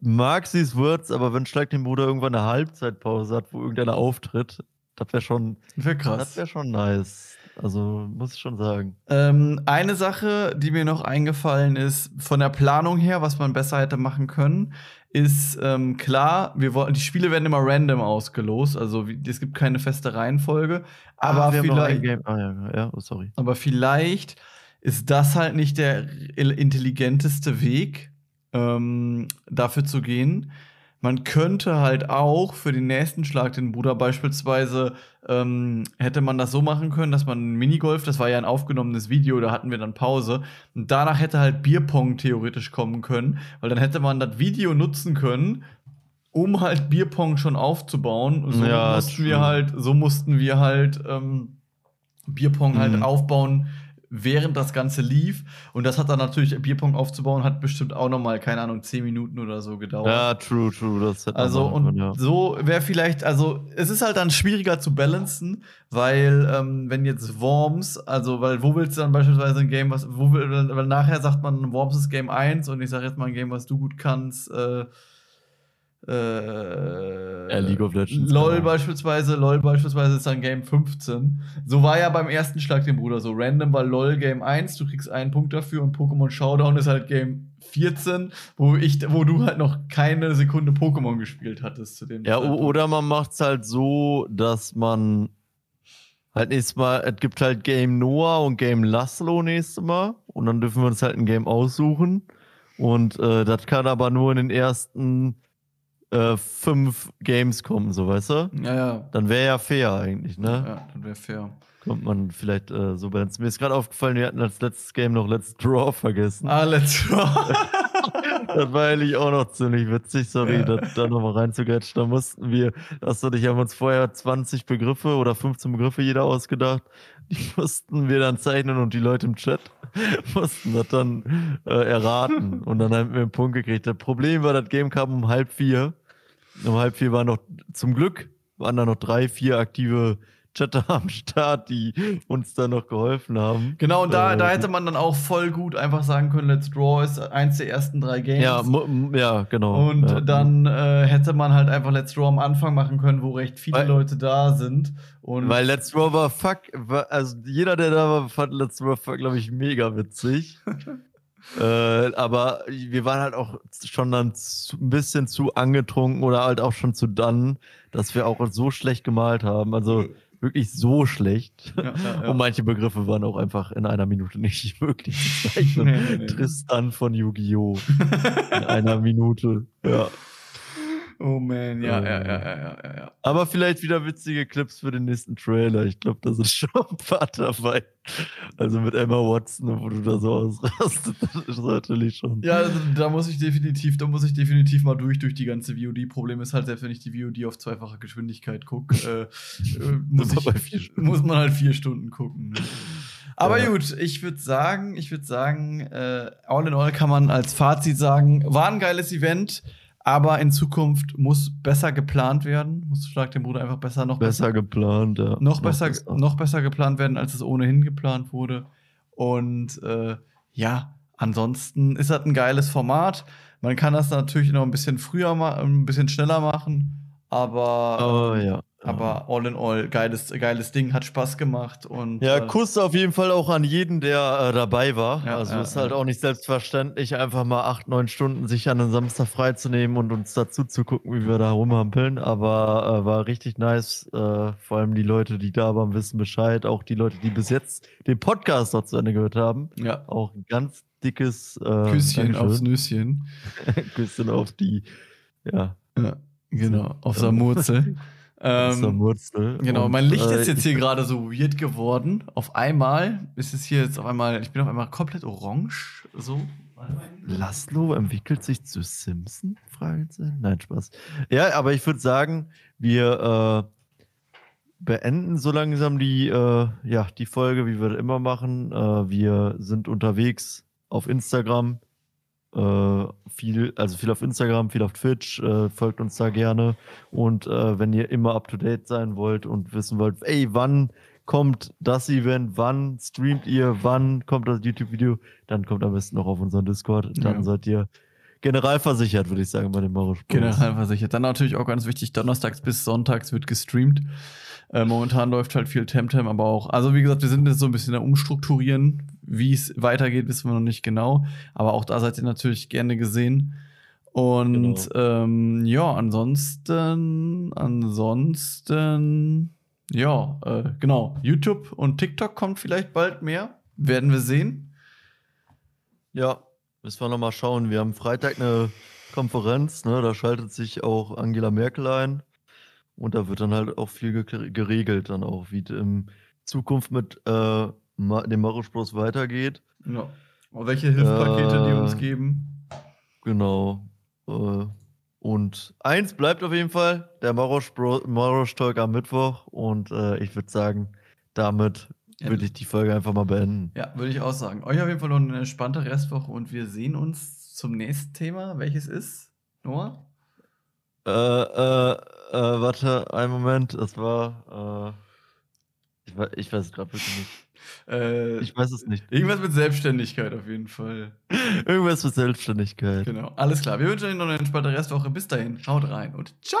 mag these Words, aber wenn Schlag den Bruder irgendwann eine Halbzeitpause hat, wo irgendeiner auftritt, das wäre schon, wär krass. Das wäre schon nice. Also muss ich schon sagen. Ähm, eine Sache, die mir noch eingefallen ist, von der Planung her, was man besser hätte machen können, ist ähm, klar, wir wollen, die Spiele werden immer random ausgelost, also es gibt keine feste Reihenfolge. Aber ah, vielleicht, ah, ja, ja, oh, sorry. aber vielleicht ist das halt nicht der intelligenteste Weg, ähm, dafür zu gehen. Man könnte halt auch für den nächsten Schlag den Bruder beispielsweise ähm, hätte man das so machen können, dass man Minigolf, das war ja ein aufgenommenes Video, da hatten wir dann Pause. Und danach hätte halt Bierpong theoretisch kommen können, weil dann hätte man das Video nutzen können, um halt Bierpong schon aufzubauen. So ja, mussten wir halt, so mussten wir halt ähm, Bierpong halt mhm. aufbauen während das Ganze lief. Und das hat dann natürlich Bierpong aufzubauen, hat bestimmt auch noch mal, keine Ahnung, zehn Minuten oder so gedauert. Ja, true, true. Das also, und können, ja. so wäre vielleicht, also, es ist halt dann schwieriger zu balancen, weil, ähm, wenn jetzt Worms, also, weil, wo willst du dann beispielsweise ein Game, was, wo will, weil nachher sagt man, Worms ist Game 1 und ich sage jetzt mal ein Game, was du gut kannst, äh, äh, ja, League of Legends. LOL genau. beispielsweise, LOL beispielsweise ist dann Game 15. So war ja beim ersten Schlag den Bruder so random, weil LOL Game 1, du kriegst einen Punkt dafür und Pokémon Showdown ist halt Game 14, wo ich, wo du halt noch keine Sekunde Pokémon gespielt hattest zu dem Ja, Zeitpunkt. oder man macht es halt so, dass man halt nächstes Mal, es gibt halt Game Noah und Game Laszlo nächstes Mal und dann dürfen wir uns halt ein Game aussuchen und äh, das kann aber nur in den ersten äh, fünf Games kommen, so weißt du? Ja, ja. Dann wäre ja fair eigentlich, ne? Ja, dann wäre fair. Kommt man vielleicht äh, so bei uns. Mir ist gerade aufgefallen, wir hatten als letztes Game noch Let's Draw vergessen. Ah, Let's Draw. *laughs* das war eigentlich auch noch ziemlich witzig, sorry, ja. da, nochmal reinzugatschen. Da mussten wir, hast du dich, haben uns vorher 20 Begriffe oder 15 Begriffe jeder ausgedacht. Die *laughs* mussten wir dann zeichnen und die Leute im Chat *laughs* mussten das dann äh, erraten. Und dann haben wir einen Punkt gekriegt. Das Problem war, das Game kam um halb vier. Um halb vier waren noch, zum Glück, waren da noch drei, vier aktive Chatter *laughs* am Start, die uns da noch geholfen haben. Genau, und da, äh, da hätte man dann auch voll gut einfach sagen können, Let's Draw ist eins der ersten drei Games. Ja, ja genau. Und ja. dann äh, hätte man halt einfach Let's Draw am Anfang machen können, wo recht viele Weil, Leute da sind. Und Weil Let's Draw war fuck, war, also jeder, der da war, fand Let's Draw, glaube ich, mega witzig. *laughs* Äh, aber wir waren halt auch schon dann zu, ein bisschen zu angetrunken oder halt auch schon zu dann, dass wir auch so schlecht gemalt haben. Also wirklich so schlecht. Ja, ja, ja. Und manche Begriffe waren auch einfach in einer Minute nicht *laughs* möglich zu zeichnen. Nee, nee, Tristan von Yu-Gi-Oh! in einer Minute. Ja. Oh man, ja, ja, ja, ja, ja, ja. Aber vielleicht wieder witzige Clips für den nächsten Trailer. Ich glaube, da sind *laughs* schon ein paar dabei. Also mit Emma Watson, wo du da so ausrastest, *laughs* das ist natürlich schon. Ja, also da muss ich definitiv, da muss ich definitiv mal durch, durch die ganze VOD. Problem ist halt, selbst wenn ich die VOD auf zweifacher Geschwindigkeit gucke, äh, äh, *laughs* muss, muss, man halt vier Stunden gucken. Ne? Aber ja. gut, ich würde sagen, ich würde sagen, äh, all in all kann man als Fazit sagen, war ein geiles Event. Aber in Zukunft muss besser geplant werden. Muss Schlag den Bruder einfach besser noch besser, besser geplant, ja. Noch, besser, besser, noch besser geplant werden, als es ohnehin geplant wurde. Und äh, ja, ansonsten ist das ein geiles Format. Man kann das natürlich noch ein bisschen früher, ein bisschen schneller machen, aber oh, ja. Aber all in all, geiles, geiles Ding, hat Spaß gemacht. Und, ja, äh, Kuss auf jeden Fall auch an jeden, der äh, dabei war. Ja, also ja, ist halt ja. auch nicht selbstverständlich, einfach mal acht, neun Stunden sich an einem Samstag freizunehmen und uns dazu zu gucken, wie wir da rumhampeln. Aber äh, war richtig nice. Äh, vor allem die Leute, die da waren, wissen Bescheid. Auch die Leute, die bis jetzt den Podcast noch zu Ende gehört haben. Ja. Auch ein ganz dickes äh, Küsschen aufs Nüsschen. *laughs* Küsschen auf die, ja. Ja, genau, auf Samurzel. *laughs* Ähm, Wurzel. Genau, mein Licht ist äh, jetzt hier *laughs* gerade so weird geworden. Auf einmal ist es hier jetzt auf einmal, ich bin auf einmal komplett orange. So. Laszlo entwickelt sich zu Simpson? Fragezeichen. Nein, Spaß. Ja, aber ich würde sagen, wir äh, beenden so langsam die, äh, ja, die Folge, wie wir das immer machen. Äh, wir sind unterwegs auf Instagram. Äh, viel, also viel auf Instagram, viel auf Twitch, äh, folgt uns da gerne. Und äh, wenn ihr immer up to date sein wollt und wissen wollt, ey, wann kommt das Event, wann streamt ihr, wann kommt das YouTube-Video, dann kommt am besten noch auf unseren Discord. Dann Ja. seid ihr generalversichert, würde ich sagen, bei dem Mario Sports. Generalversichert. Dann natürlich auch ganz wichtig, donnerstags bis sonntags wird gestreamt. Äh, momentan läuft halt viel Temtem, aber auch, also wie gesagt, wir sind jetzt so ein bisschen am Umstrukturieren. Wie es weitergeht, wissen wir noch nicht genau. Aber auch da seid ihr natürlich gerne gesehen. Und ähm, ja, ansonsten, ansonsten, ja, äh, genau. YouTube und TikTok kommt vielleicht bald mehr. Werden wir sehen. Ja, müssen wir nochmal schauen. Wir haben Freitag eine Konferenz, ne? da schaltet sich auch Angela Merkel ein. Und da wird dann halt auch viel ge geregelt, dann auch, wie in Zukunft mit äh, dem Mario-Spross weitergeht. Ja. Und welche Hilfspakete die Äh, uns geben. Genau. Äh, und eins bleibt auf jeden Fall, der Marosch-Talk am Mittwoch. Und äh, ich würde sagen, damit würde ich die Folge einfach mal beenden. Ja, würde ich auch sagen. Euch auf jeden Fall noch eine entspannte Restwoche und wir sehen uns zum nächsten Thema. Welches ist? Noah? Äh, äh, äh, warte, einen Moment, das war, äh, ich, ich weiß es gerade wirklich nicht. *laughs* Äh, Ich weiß es nicht. irgendwas mit Selbstständigkeit auf jeden Fall. *laughs* Irgendwas mit Selbstständigkeit. Genau. Alles klar. Wir wünschen euch noch eine entspannte Restwoche. Bis dahin. Haut rein und ciao!